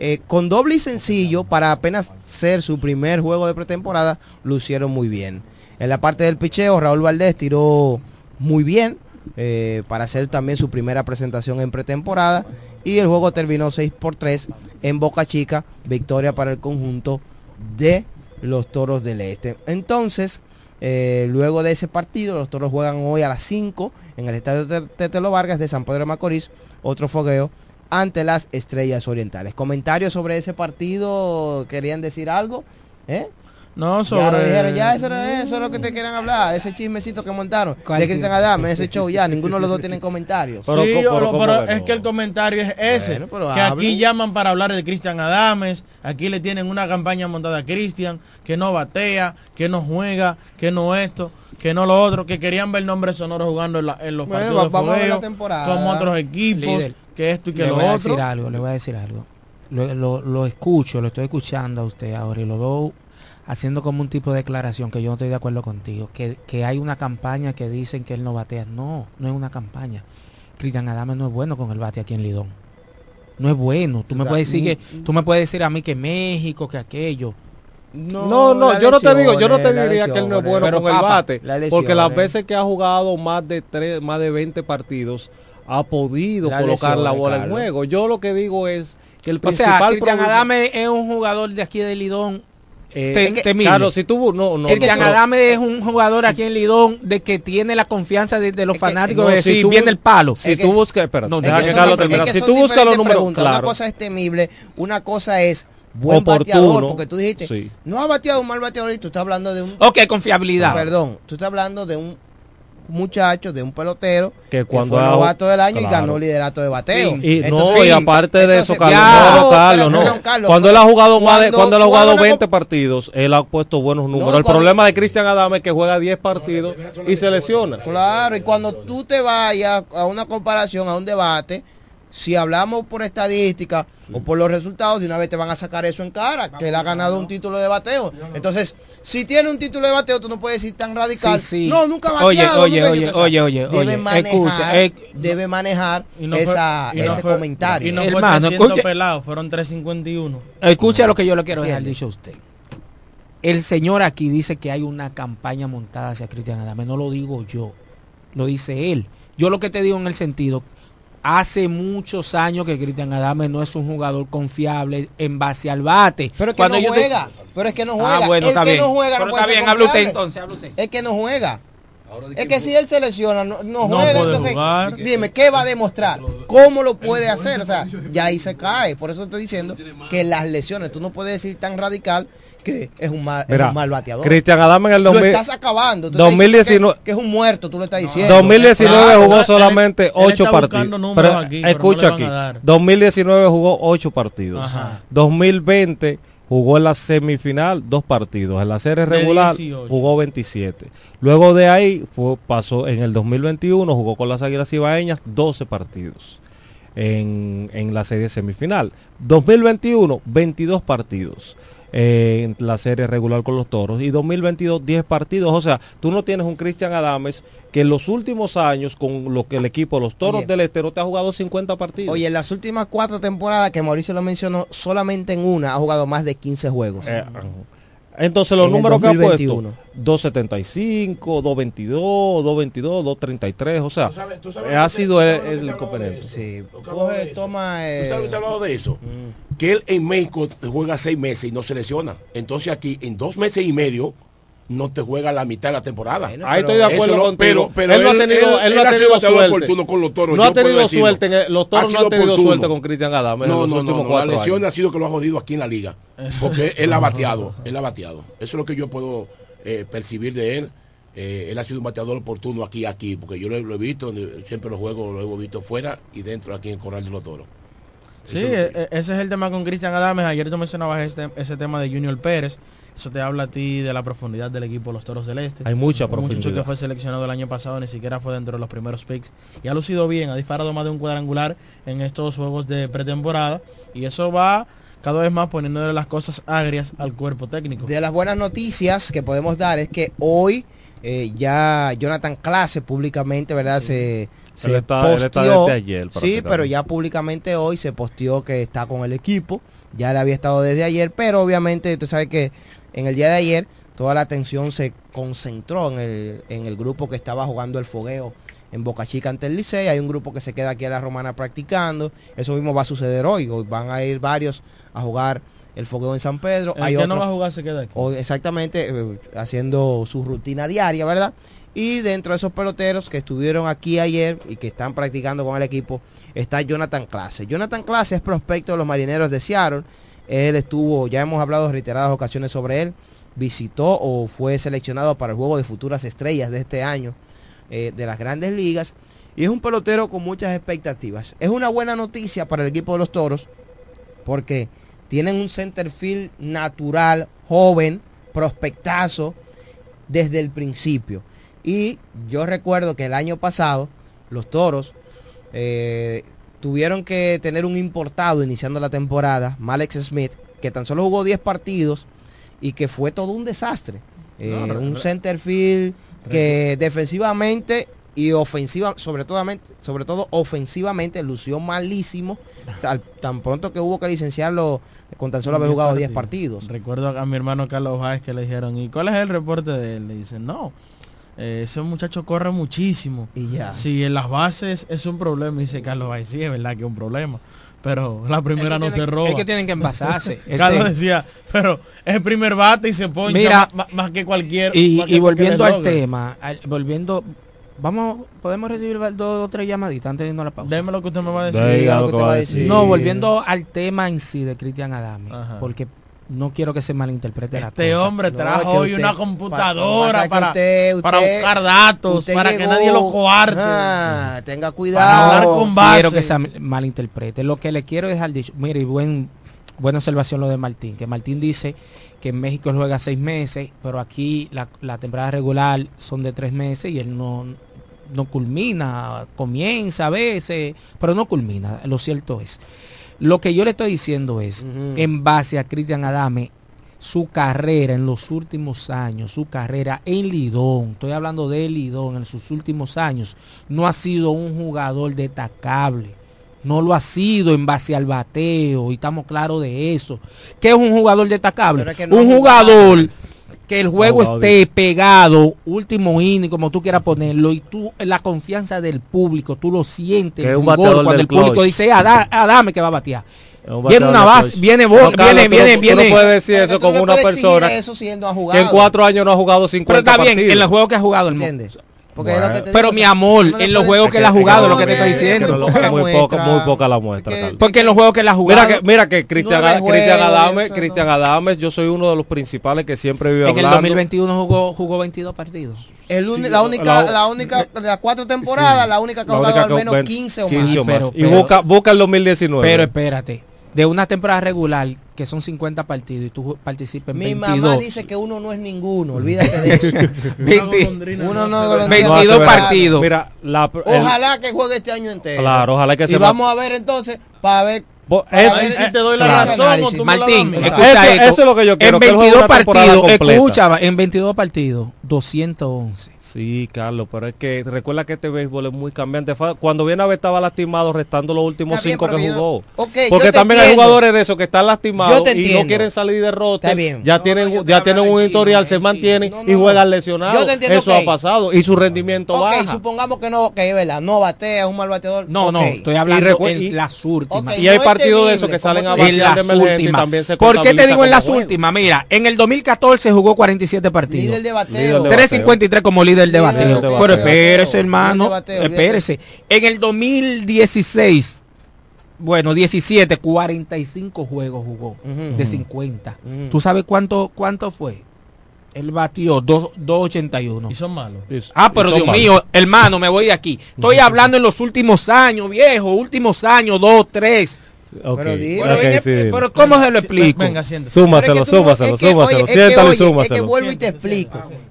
eh, con doble y sencillo, para apenas ser su primer juego de pretemporada, lo hicieron muy bien. En la parte del picheo, Raúl Valdés tiró muy bien eh, para hacer también su primera presentación en pretemporada. y el juego terminó 6 por 3 en Boca Chica, victoria para el conjunto de los Toros del Este. Entonces, eh, luego de ese partido, los Toros juegan hoy a las 5 en el estadio Te- Tetelo Vargas de San Pedro de Macorís, otro fogueo ante las Estrellas Orientales. Comentarios sobre ese partido, ¿querían decir algo? ¿Eh? No, Ya sobre... lo dijeron, ya eso, era- eso es lo que te querían hablar, ese chismecito que montaron ¿Cuál de Cristian? Adame, ese show ya, ninguno de los dos tienen comentarios. sí, o- pero, es que el comentario es ese. Bueno, pero que hablen. aquí llaman para hablar de Cristian Adames, aquí le tienen una campaña montada a Cristian, que no batea, que no juega, que no esto, que no lo otro, que querían ver nombres sonoros jugando en, la- en los Bueno, partidos de fogueo, temporada. como otros equipos, Líder, que esto y que le lo voy a decir algo, le voy a decir algo. Lo, lo- lo escucho, lo estoy escuchando a usted ahora y lo veo haciendo como un tipo de declaración que yo no estoy de acuerdo contigo. Que, que hay una campaña que dicen que él no batea. No, no es una campaña. Cristian Adame no es bueno con el bate aquí en Lidón. No es bueno. Tú me puedes decir que, tú me puedes decir a mí que México, que aquello. No, no, yo no te digo, yo no te diría que él no es bueno Pero, con el bate, porque las veces que ha jugado más de tres, más de 20 partidos, ha podido colocar la bola en juego. Yo lo que digo es que el O principal sea, Cristian problema- Adame es un jugador de aquí de Lidón. Eh, te- temible. Carlos, si tú no, no, Cristian no, Adame es un jugador aquí en Lidón de que tiene la confianza de, de los fanáticos de si tú- viene el palo. Si tú buscas, espera, Si tú buscas los números, claro. Una cosa es temible, una cosa es buen Oportuno, bateador, porque tú dijiste, sí. no ha bateado un mal bateador y tú estás hablando de un... Ok, confiabilidad. Perdón, tú estás hablando de un muchacho, de un pelotero Que cuando fue ha- novato del año y ganó liderato de bateo. Y, no, y aparte de eso, entonces, Carlos, ya, no, Carlos, no. Carlos, cuando él ha jugado más de, cuando él ha jugado hagas una 20 partidos, él ha puesto buenos números. el problema de Cristian Adame es que juega 10 partidos y se lesiona. Claro, y cuando tú te vayas a una comparación, a un debate, si hablamos por estadística o por los resultados, de una vez te van a sacar eso en cara, que él ha ganado un título de bateo. Entonces, si tiene un título de bateo, tú no puedes decir tan radical. Sí, sí. No, nunca ha Oye, oye, oye, o sea, oye, oye, Debe oye, manejar, escucha, eh, debe manejar Y no fue- esa, ese fue- comentario. Y no Hermano, fue 300 escuche- pelados, fueron 351. Escucha lo que yo le quiero dejar dicho a usted. El señor aquí dice que hay una campaña montada hacia Cristian Adame. No lo digo yo, lo dice él. Yo lo que te digo en el sentido, hace muchos años que Cristian Adame no es un jugador confiable en base al bate. Pero es que Cuando no te- juega. Pero es que no juega. Ah, bueno, el está que bien. no juega Pero no está bien, hable usted entonces, hable usted. Es que no juega. Es que si él se lesiona, no, no No juega, puede entonces, jugar. dime, ¿qué va a demostrar? ¿Cómo lo puede hacer? O sea, ya ahí se cae. Por eso estoy diciendo que las lesiones, tú no puedes decir tan radical que es un mal, es Mira, un mal bateador. Cristian Adame en el lo 2000 estás acabando. Tú estás 2019 diciendo que, que es un muerto, tú lo estás diciendo. 2019 Claro, jugó él- solamente él 8 está buscando partidos. Pero, aquí, pero escucha no le aquí. van a dar. 2019 jugó 8 partidos. Ajá. 2020 jugó en la semifinal dos partidos. En la serie regular 18. jugó 27. Luego de ahí fue, pasó en el 2021 jugó con las Águilas Ibaeñas 12 partidos. En, en la serie semifinal. 2021, 22 partidos eh, en la serie regular con los toros. Y 2022, 10 partidos. O sea, tú no tienes un Cristian Adames que en los últimos años, con lo que el equipo, los toros Oye. del este, no te ha jugado 50 partidos. Oye, en las últimas cuatro temporadas que Mauricio lo mencionó, solamente en una ha jugado más de 15 juegos. Eh. Entonces los En el números que ha 2021. puesto 275, 222, 222, 233, o sea, eh, ha sido el, el inconveniente. Sí, coge, toma. ¿Tú eh, sabes que hablado de eso? Que él en México juega seis meses y no se lesiona. Entonces aquí en dos meses y medio no te juega la mitad de la temporada. Ahí estoy de acuerdo no- contigo. Pero, pero él no ha tenido, él no ha sido tenido bateador suerte. oportuno con los toros. no ha tenido decirlo. suerte. en el- los Ha toros no sido han tenido oportuno. suerte con Cristian Adame en No, los no, no, no, la lesión años. ha sido que lo ha jodido aquí en la liga. Porque (laughs) él ha bateado, él ha bateado. Eso es lo que yo puedo eh, percibir de él. Eh, él ha sido un bateador oportuno aquí, aquí, porque yo lo, he- lo he visto, siempre los juegos lo he visto fuera y dentro aquí en Corral de los Toros. Sí, Eso e- e- ese es el tema con Cristian Adames. Ayer tú mencionabas este, ese tema de Junior Pérez. Eso te habla a ti de la profundidad del equipo de los Toros del Este. Hay mucha Un muchacho profundidad. que fue seleccionado el año pasado ni siquiera fue dentro de los primeros picks. Y ha lucido bien, ha disparado más de un cuadrangular en estos juegos de pretemporada. Y eso va cada vez más poniéndole las cosas agrias al cuerpo técnico. De las buenas noticias que podemos dar es que hoy eh, ya Jonathan Clase públicamente, ¿verdad? Se, se Él está- él está posteó. desde ayer, sí, pero ya públicamente hoy se posteó que está con el equipo. Ya le había estado desde ayer, pero obviamente tú sabes que en el día de ayer toda la atención se concentró en el, en el grupo que estaba jugando el fogueo en Boca Chica ante el Licey. Hay un grupo que se queda aquí a la Romana practicando. Eso mismo va a suceder hoy. Hoy van a ir varios a jugar el fogueo en San Pedro. El Hay que no va a jugar se queda aquí. o exactamente eh, haciendo su rutina diaria, ¿verdad? Y dentro de esos peloteros que estuvieron aquí ayer y que están practicando con el equipo está Jonathan Clase. Jonathan Clase es prospecto de los marineros de Seattle. Él estuvo, ya hemos hablado reiteradas ocasiones sobre él. Visitó o fue seleccionado para el juego de futuras estrellas de este año eh, de las grandes ligas. Y es un pelotero con muchas expectativas. Es una buena noticia para el equipo de los toros porque tienen un center field natural, joven, prospectazo desde el principio. Y yo recuerdo que el año pasado los toros eh, tuvieron que tener un importado iniciando la temporada, Malex Smith, que tan solo jugó 10 partidos y que fue todo un desastre. Eh, No, un re- center field que defensivamente y ofensiva, sobre todo, sobre todo ofensivamente, lució malísimo, tal- tan pronto que hubo que licenciarlo con tan solo haber jugado 10 partidos. Recuerdo a mi hermano Carlos Báez que le dijeron, ¿y cuál es el reporte de él? Le dicen, no, eh, ese muchacho corre muchísimo. Y ya. Si en las bases es un problema, dice Carlos Báez, sí, es verdad que es un problema. Pero la primera Es que no se roba. es que tienen que envasarse. (laughs) Carlos decía, pero es el primer bate y se poncha Mira, más, que cualquier. Y, más que y volviendo cualquier al tema, al- volviendo, vamos, podemos recibir dos o tres llamaditas antes de irnos a la pausa. Deme lo que usted me va a decir. Diga lo que va a. No, volviendo al tema en sí de Cristian Adame, Ajá. porque no quiero que se malinterprete la Este hombre trajo es hoy usted- una computadora para, usted- para buscar datos, para que nadie lo coarte. Ah, tenga Para hablar cuidado. con No base. quiero que se malinterprete. Lo que le quiero dejar dicho, mire, buen, buena observación lo de Martín, que Martín dice que en México juega seis meses, pero aquí la, la temporada regular son de tres meses y él no, no culmina, comienza a veces, pero no culmina, lo cierto es. Lo que yo le estoy diciendo es, en base a Cristian Adame, su carrera en los últimos años, su carrera en Lidón, estoy hablando de Lidón en sus últimos años, no ha sido un jugador destacable. No lo ha sido en base al bateo y estamos claros de eso. ¿Qué es un jugador destacable? Pero es que no un ha jugado. Que el juego esté pegado, último inning, como tú quieras ponerlo, y tú, la confianza del público, tú lo sientes, Que el es un rigor, bateador cuando el público dice, "Ah, da- ah, dame que va a batear. Un Viene una base, viene, No, Carlos, viene, tú viene, tú viene. no puedes decir eso con una persona eso si él no ha que en cuatro años no ha jugado 50 Pero está bien, partidos. en los juegos que ha jugado el ¿Entiendes? Porque es lo Bueno. que te Pero digo, mi o amor, no en los juegos que él ha que- jugado, es lo que que te no, estoy es que diciendo. no, poca muy poca, muy poca la muestra, Porque- en los juegos que él ha jugado, Mira que, mira que Cristian, Ad- Cristian Adames, Cristian no. Adames, yo soy uno de los principales que siempre vive en el hablando. 2021 jugó, jugó 22 partidos. El Sí, la única, la- la, única, de las cuatro temporadas, la única que ha jugado al que- menos ven- 15 o 15 más. o más. Pero- y pero- busca, busca el 2019. Pero espérate, de una temporada regular que son 50 partidos y tú participas en Mi 22. mamá dice que uno no es ninguno, olvídate de eso. (laughs) uno no No hace 22 verdad. partidos. Mira, la, el- Ojalá que juegue este año entero. Claro, ojalá que y se vamos a ver entonces, para ver. Es- ver si te doy la claro. razón o tú me la Martín, escucha Eso- esto. eso es lo que yo quiero, En que él juegue 22 una temporada partidos, escucha, en 22 partidos, 211. Sí, Carlos, pero es que recuerda que este béisbol es muy cambiante. Cuando viene a ver estaba lastimado restando los últimos bien, cinco que jugó. Porque también hay jugadores de esos que están lastimados y no quieren salir de bien. Ya No, tienen, ya tienen un historial, se mantienen. No, y juegan no. lesionados. Eso ha pasado y su rendimiento Ok, baja. supongamos que no, que es verdad, no batea, es un mal bateador. No, no, estoy hablando Y recu- en y- las últimas. Y hay partidos de esos que salen a las de emergente y también se ¿Por qué te digo en las últimas? Mira, en el 2014 jugó 47 partidos. Líder de bateo. Líder de 353 como líder del debate. Pero espérese, hermano. Espérese. En el 2016, bueno, 17, 45 juegos jugó de 50. Uh ¿Tú sabes cuánto, cuánto fue? Él batió 2.81. Y son malos. Ah, pero Dios mío, hermano, me voy de aquí. Estoy hablando en los últimos años, viejo, últimos años, 2, 3. Pero, okay, ¿cómo se lo explico? Venga, súmaselo, súmaselo, súmaselo, siéntalo y súmaselo.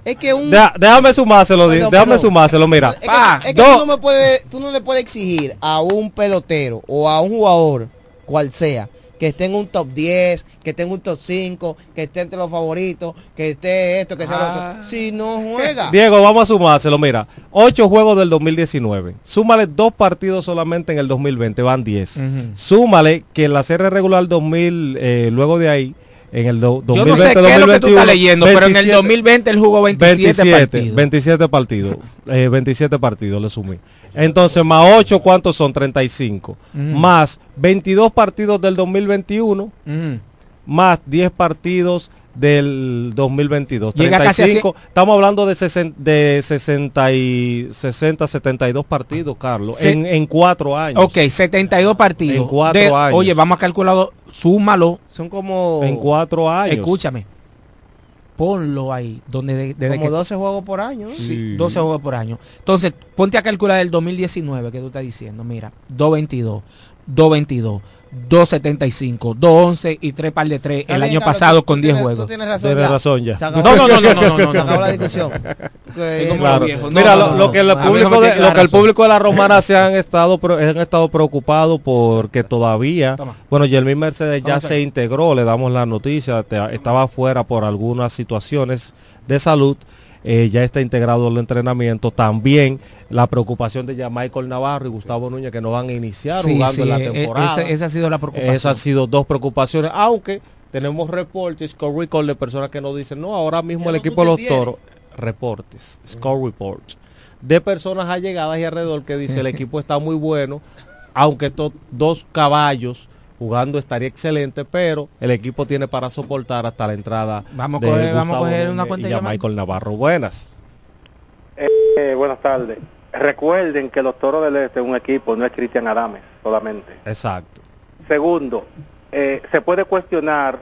Es que un... Déjame sumárselo, bueno, déjame pero, sumárselo, mira. Es que. Tú, no me puedes, tú no le puedes exigir a un pelotero o a un jugador, cual sea, que esté en un top 10, que esté en un top 5, que esté entre los favoritos, que esté esto, que sea lo Ah. otro. Si no juega. (laughs) Diego, vamos a sumárselo. Mira, ocho juegos del 2019. Súmale dos partidos solamente en el 2020, van 10. Ujú. Súmale que en la serie regular 2000, eh, luego de ahí, En el do- Yo 2020, no sé qué es lo que tú 2021, estás leyendo, pero en el 27 2020 él jugó 27, 27 partidos. 27 partidos. eh, 27 partidos le sumí. Entonces, más 8, ¿cuántos son? 35. Ujú. Más 22 partidos del 2021, Ujú. más 10 partidos del 2022. Llega casi a 35. Estamos hablando de, sesen- de 60, y, 60, 72 partidos, Carlos, Se- en, en cuatro años. Ok, 72 partidos. En cuatro De- años. Oye, vamos a calcularlo, súmalo. Son como, En cuatro años. Escúchame. Ponlo ahí, donde de- desde como que 12 juegos por año. ¿eh? Sí, 12 juegos por año. Entonces, ponte a calcular el 2019 que tú estás diciendo. Mira, 222, 222, 275, 211 y 3 par de 3 Está el año pasado con tú 10 tienes- juegos. Tú tienes razón Tienes ya. razón No, no, no, no, no, no, no, Se acabó no. la discusión. Mira, no, lo, no, lo no. que el público de, la romana se han estado han estado preocupados porque todavía bueno Jeremy Mercedes ya se integró le damos la noticia estaba fuera por algunas situaciones de salud eh, ya está integrado al entrenamiento. También la preocupación de ya Michael Navarro y Gustavo Núñez que no van a iniciar Sí, jugando sí, en la e- e- temporada. esa- esa ha sido la preocupación. esas han sido dos preocupaciones aunque tenemos reportes score record de personas que nos dicen no ahora mismo el equipo de los toros reportes, score reports, de personas allegadas y alrededor que dice el (laughs) equipo está muy bueno, aunque estos dos caballos jugando estaría excelente, pero el equipo tiene para soportar hasta la entrada Vamos a de coger- vamos a coger una cuenta y a. Michael Navarro. Buenas. Eh, buenas tardes. Recuerden que los Toros del Este es un equipo, no es Cristian Adames solamente. Exacto. Segundo, eh, se puede cuestionar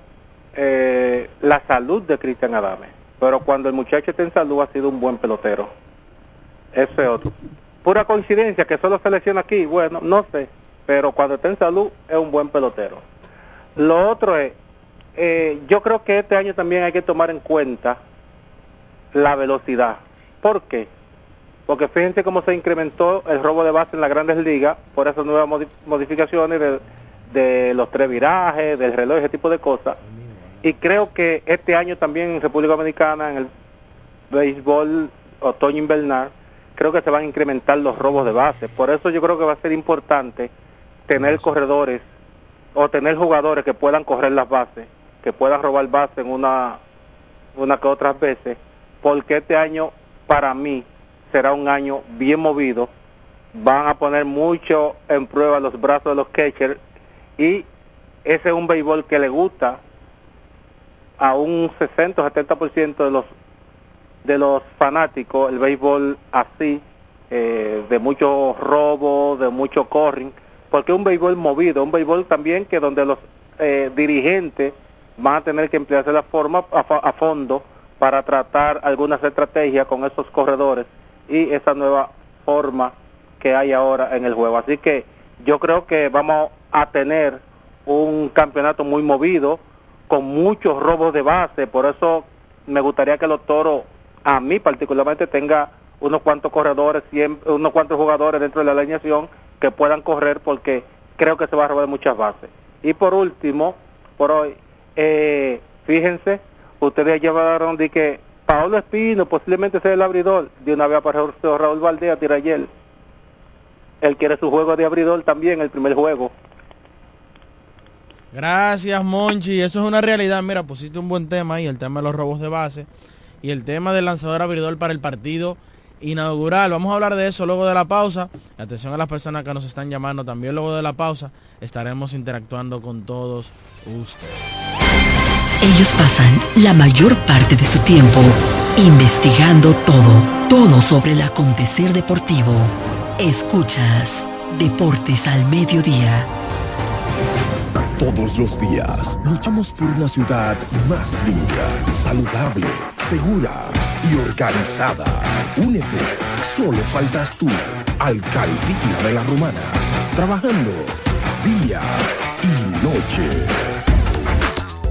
eh, la salud de Cristian Adames, pero cuando el muchacho está en salud ha sido un buen pelotero. Eso es otro. Pura coincidencia que solo se lesiona aquí, bueno, no sé, pero cuando está en salud es un buen pelotero. Lo otro es, eh, yo creo que este año también hay que tomar en cuenta la velocidad. ¿Por qué? Porque fíjense cómo se incrementó el robo de base en las grandes ligas por esas nuevas modi- modificaciones de, de los tres virajes, del reloj, ese tipo de cosas. Y creo que este año también en República Dominicana, en el béisbol otoño invernal, creo que se van a incrementar los robos de base. Por eso yo creo que va a ser importante tener corredores o tener jugadores que puedan correr las bases, que puedan robar base en una, una que otras veces, porque este año para mí será un año bien movido. Van a poner mucho en prueba los brazos de los catchers y ese es un béisbol que le gusta a un 60 o 70% de los de los fanáticos el béisbol así eh, de mucho robo de mucho corring porque es un béisbol movido un béisbol también que donde los eh, dirigentes van a tener que emplearse la forma a, a fondo para tratar algunas estrategias con esos corredores y esa nueva forma que hay ahora en el juego. Así que yo creo que vamos a tener un campeonato muy movido con muchos robos de base, por eso me gustaría que los toros, a mí particularmente, tenga unos cuantos corredores, unos cuantos jugadores dentro de la alineación que puedan correr porque creo que se va a robar muchas bases. Y por último, por hoy, eh, fíjense, ustedes llevaron de que Pablo Espino posiblemente sea el abridor, de una vez apareció Raúl Valdea, tira ayer. Él quiere su juego de abridor también, el primer juego. Gracias, Monchi. Eso es una realidad. Mira, pusiste un buen tema ahí, el tema de los robos de base y el tema del lanzador abridor para el partido inaugural. Vamos a hablar de eso luego de la pausa. Atención a las personas que nos están llamando también luego de la pausa. Estaremos interactuando con todos ustedes. Ellos pasan la mayor parte de su tiempo investigando todo, todo sobre el acontecer deportivo. Escuchas Deportes al Mediodía. Todos los días luchamos por una ciudad más limpia, saludable, segura y organizada. Únete, solo faltas tú, Alcaldía de la Romana, trabajando día y noche.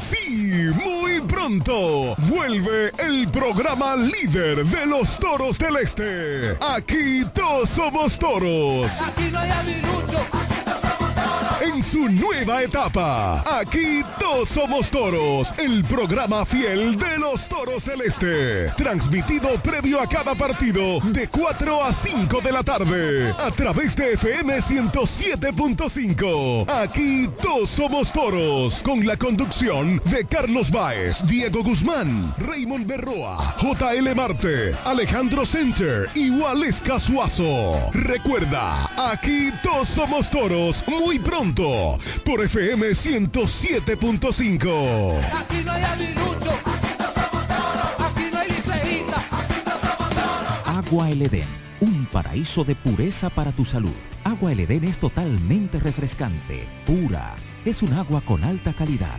Sí, muy pronto vuelve el programa líder de los toros del este. Aquí todos somos toros. Aquí no hay avilucho. En su nueva etapa, aquí todos somos toros, el programa fiel de los toros del este. Transmitido previo a cada partido de 4 a 5 de la tarde a través de FM 107.5. Aquí todos somos toros, con la conducción de Carlos Baez, Diego Guzmán, Raymond Berroa, JL Marte, Alejandro Center y Waleska Suazo. Recuerda, aquí todos somos toros muy pronto por FM 107.5. Aquí no hay avilucho. Aquí no hay liceíta. Agua El Edén, un paraíso de pureza para tu salud. Agua El Edén es totalmente refrescante, pura. Es un agua con alta calidad,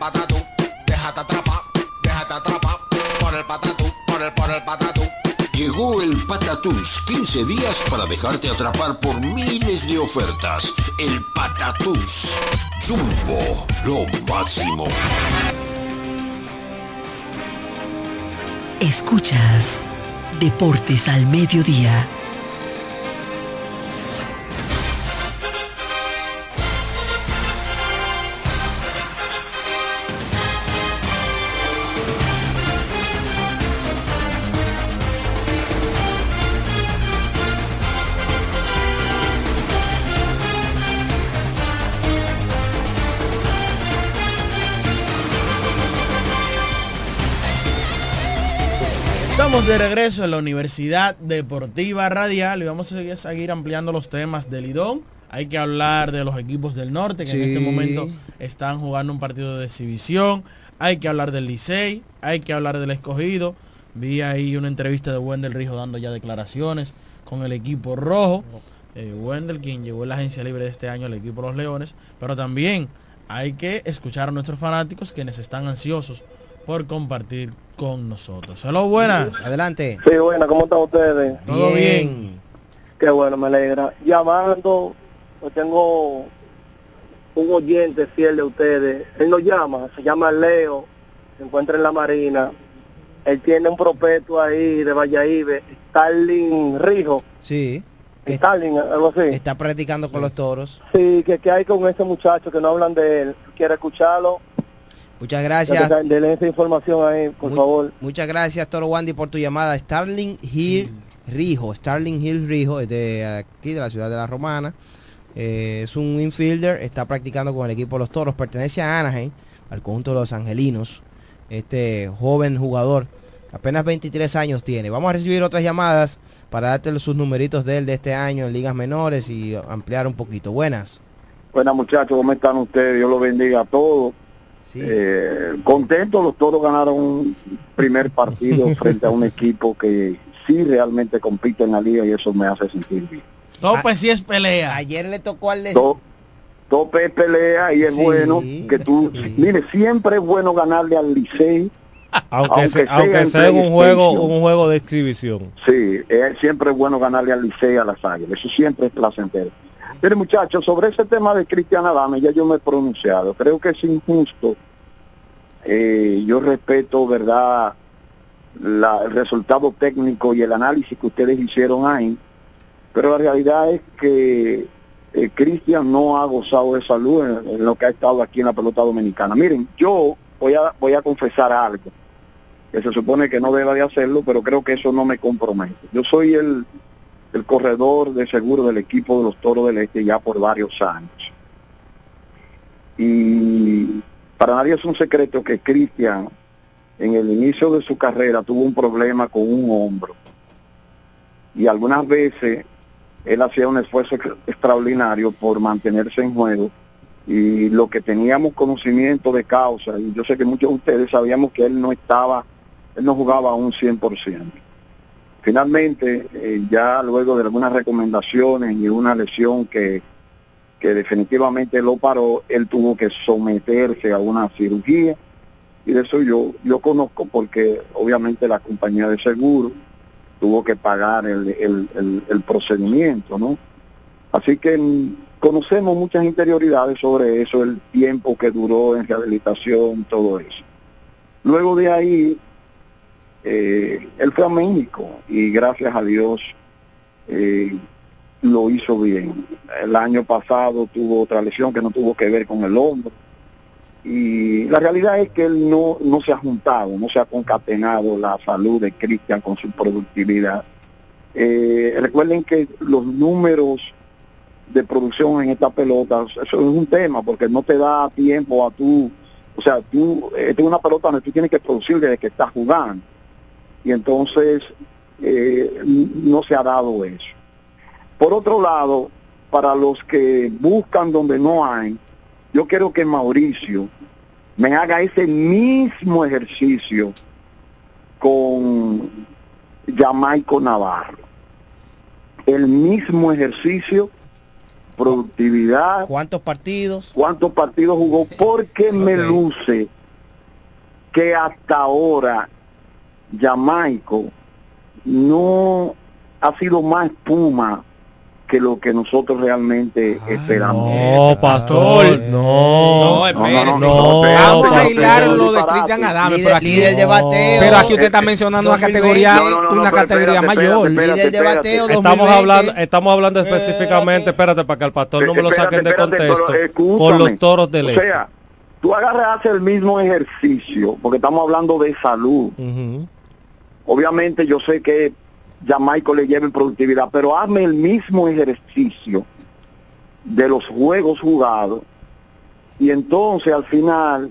Patatú. Déjate atrapar, déjate atrapar por el patatú, por el, por el patatú. Llegó el Patatús, 15 días para dejarte atrapar por miles de ofertas. El Patatús. Jumbo, lo máximo. Escuchas Deportes al Mediodía. De regreso en la Universidad Deportiva Radial y vamos a seguir- ampliando los temas del Lidón. Hay que hablar de los equipos del norte que en este momento están jugando un partido de exhibición. Hay que hablar del Licey, hay que hablar del escogido. Vi ahí una entrevista de Wendel Rijo dando ya declaraciones con el equipo rojo. Eh, Wendel, quien llegó en la agencia libre de este año al equipo Los Leones. Pero también hay que escuchar a nuestros fanáticos quienes están ansiosos por compartir con nosotros. Hello, buenas. Adelante. Sí, bueno, ¿cómo están ustedes? Todo bien. Qué bueno, me alegra. Llamando, pues tengo un oyente fiel de ustedes. Él nos llama, se llama Leo, se encuentra en la Marina. Él tiene un prospecto ahí de Valladolid, Starling Rijo. Sí. Starling, algo así. Está practicando con los toros. Sí, que, que hay con ese muchacho que no hablan de él. ¿Quiere escucharlo? Muchas gracias. Denle esa información ahí, por favor. Muchas gracias, Toro Wandy, por tu llamada. Starling Hill Rijo. Starling Hill Rijo es de aquí, de la ciudad de La Romana. Eh, es un infielder, está practicando con el equipo de los Toros. Pertenece a Anaheim, al conjunto de los Angelinos. Este joven jugador, apenas 23 años tiene. Vamos a recibir otras llamadas para darte sus numeritos de él de este año en ligas menores y ampliar un poquito. Buenas. Buenas muchachos, ¿cómo están ustedes? Dios los bendiga a todos. Eh, contentos, los toros ganaron un primer partido (laughs) frente a un equipo que sí realmente compite en la liga y eso me hace sentir bien. Tope si es pelea. Ayer le tocó al To- tope es pelea y es Sí. bueno que tú, mire, siempre es bueno ganarle al Licey. Aunque, se- sea aunque un juego, un juego de exhibición. Sí, es siempre es bueno ganarle al Licey y a las Águilas, eso siempre es placentero. Mire muchachos, sobre ese tema de Cristian Adame ya yo me he pronunciado, creo que es injusto Eh, yo respeto, ¿verdad?, la- el resultado técnico y el análisis que ustedes hicieron ahí, pero la realidad es que eh, Cristian no ha gozado de salud en, en lo que ha estado aquí en la pelota dominicana. Miren, yo voy a, voy a confesar algo, que se supone que no deba de hacerlo, pero creo que eso no me compromete. Yo soy el, el corredor de seguro del equipo de los Toros del Este ya por varios años. Y para nadie es un secreto que Cristian en el inicio de su carrera tuvo un problema con un hombro. Y algunas veces él hacía un esfuerzo ex- extraordinario por mantenerse en juego. Y lo que teníamos conocimiento de causa, y yo sé que muchos de ustedes sabíamos que él no estaba, él no jugaba a un 100%. Finalmente, eh, ya luego de algunas recomendaciones y una lesión que, que definitivamente lo paró, él tuvo que someterse a una cirugía y de eso yo yo conozco porque obviamente la compañía de seguro tuvo que pagar el, el, el- el procedimiento, ¿no? Así que mm, conocemos muchas interioridades sobre eso, el tiempo que duró en rehabilitación, todo eso. Luego de ahí, eh, él fue a México y gracias a Dios eh, lo hizo bien. El año pasado tuvo otra lesión que no tuvo que ver con el hombro. Y la realidad es que él no, no se ha juntado, no se ha concatenado la salud de Cristian con su productividad. Eh, recuerden que los números de producción en esta pelota, eso es un tema, porque no te da tiempo a tú, o sea, tú, es una pelota donde tú tienes que producir desde que estás jugando. Y entonces eh, no se ha dado eso. Por otro lado, para los que buscan donde no hay, yo quiero que Mauricio me haga ese mismo ejercicio con Jamaico Navarro. El mismo ejercicio, productividad. ¿Cuántos partidos? ¿Cuántos partidos jugó? Porque me luce que hasta ahora Jamaico no ha sido más espuma que lo que nosotros realmente esperamos. No, pastor, no. No, espérese. no, no, Vamos a hilar lo de Cristian Adame, Líder- pero aquí, líder de bateo. pero aquí usted está mencionando una 2020. categoría, una categoría mayor. Líder de bateo Estamos 2020. hablando, estamos hablando específicamente, espérate, para que el pastor no me lo saquen de contexto, con los toros del O este. sea, tú agarras el mismo ejercicio, porque estamos hablando de salud. Obviamente yo sé que Jamaico le lleva en productividad, pero hazme el mismo ejercicio de los juegos jugados y entonces al final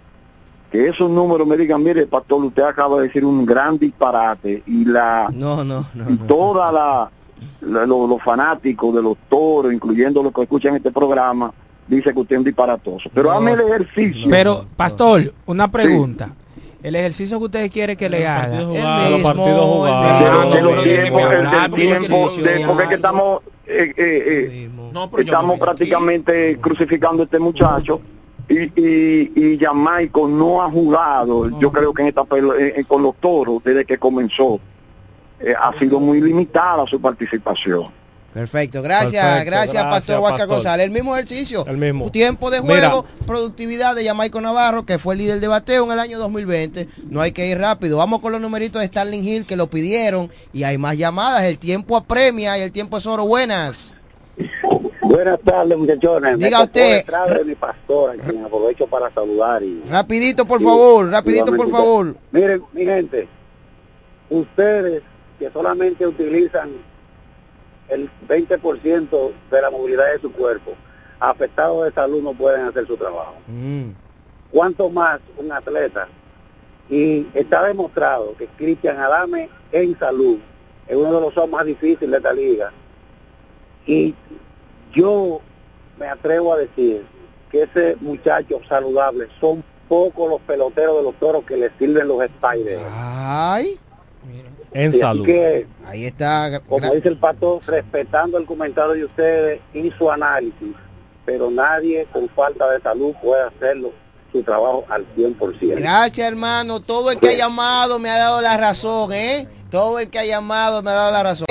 que esos números me digan, mire, pastor, usted acaba de decir un gran disparate y la No, no, no. y toda la, la- lo- los fanáticos de los toros, incluyendo los que escuchan este programa, dice que usted es un disparatoso. Pero No. hazme el ejercicio. Pero, pastor, una pregunta. El ejercicio que usted quiere que le haga. Los partidos el jugados. el el del el tiempo, ejercicio. de, porque es que estamos, eh, eh, eh, estamos prácticamente crucificando a este muchacho y, y, y Jamaico no ha jugado, yo creo que en esta pelo- eh, con los toros desde que comenzó eh, ha sido muy limitada su participación. Perfecto, gracias, Perfecto, gracias, gracias, Pastor Huaca Pastor. González. El mismo ejercicio, El mismo. tiempo de Mira. juego, productividad de Jamaico Navarro, que fue el líder de bateo en el año 2020. No hay que ir rápido. Vamos con los numeritos de Starling Hill que lo pidieron y hay más llamadas. El tiempo apremia y el tiempo es oro. Buenas. Buenas tardes, muchachones. Me Diga tocó usted. detrás de mi pastor, a quien aprovecho para saludar. Y, Rapidito, por favor, rapidito, por favor. Miren, mi gente, ustedes que solamente utilizan el 20% de la movilidad de su cuerpo, afectados de salud no pueden hacer su trabajo. Mm. ¿Cuánto más un atleta? Y está demostrado que Cristian Adame en salud es uno de los hombres más difíciles de esta liga. Y yo me atrevo a decir que ese muchacho saludable son pocos los peloteros de los toros que le sirven los spiders. Ay. En salud. que, Ahí está. como dice el pato, respetando el comentario de ustedes y su análisis, pero nadie con falta de salud puede hacerlo su trabajo al 100%. Gracias, hermano. Todo el que ha llamado me ha dado la razón, ¿eh? Todo el que ha llamado me ha dado la razón.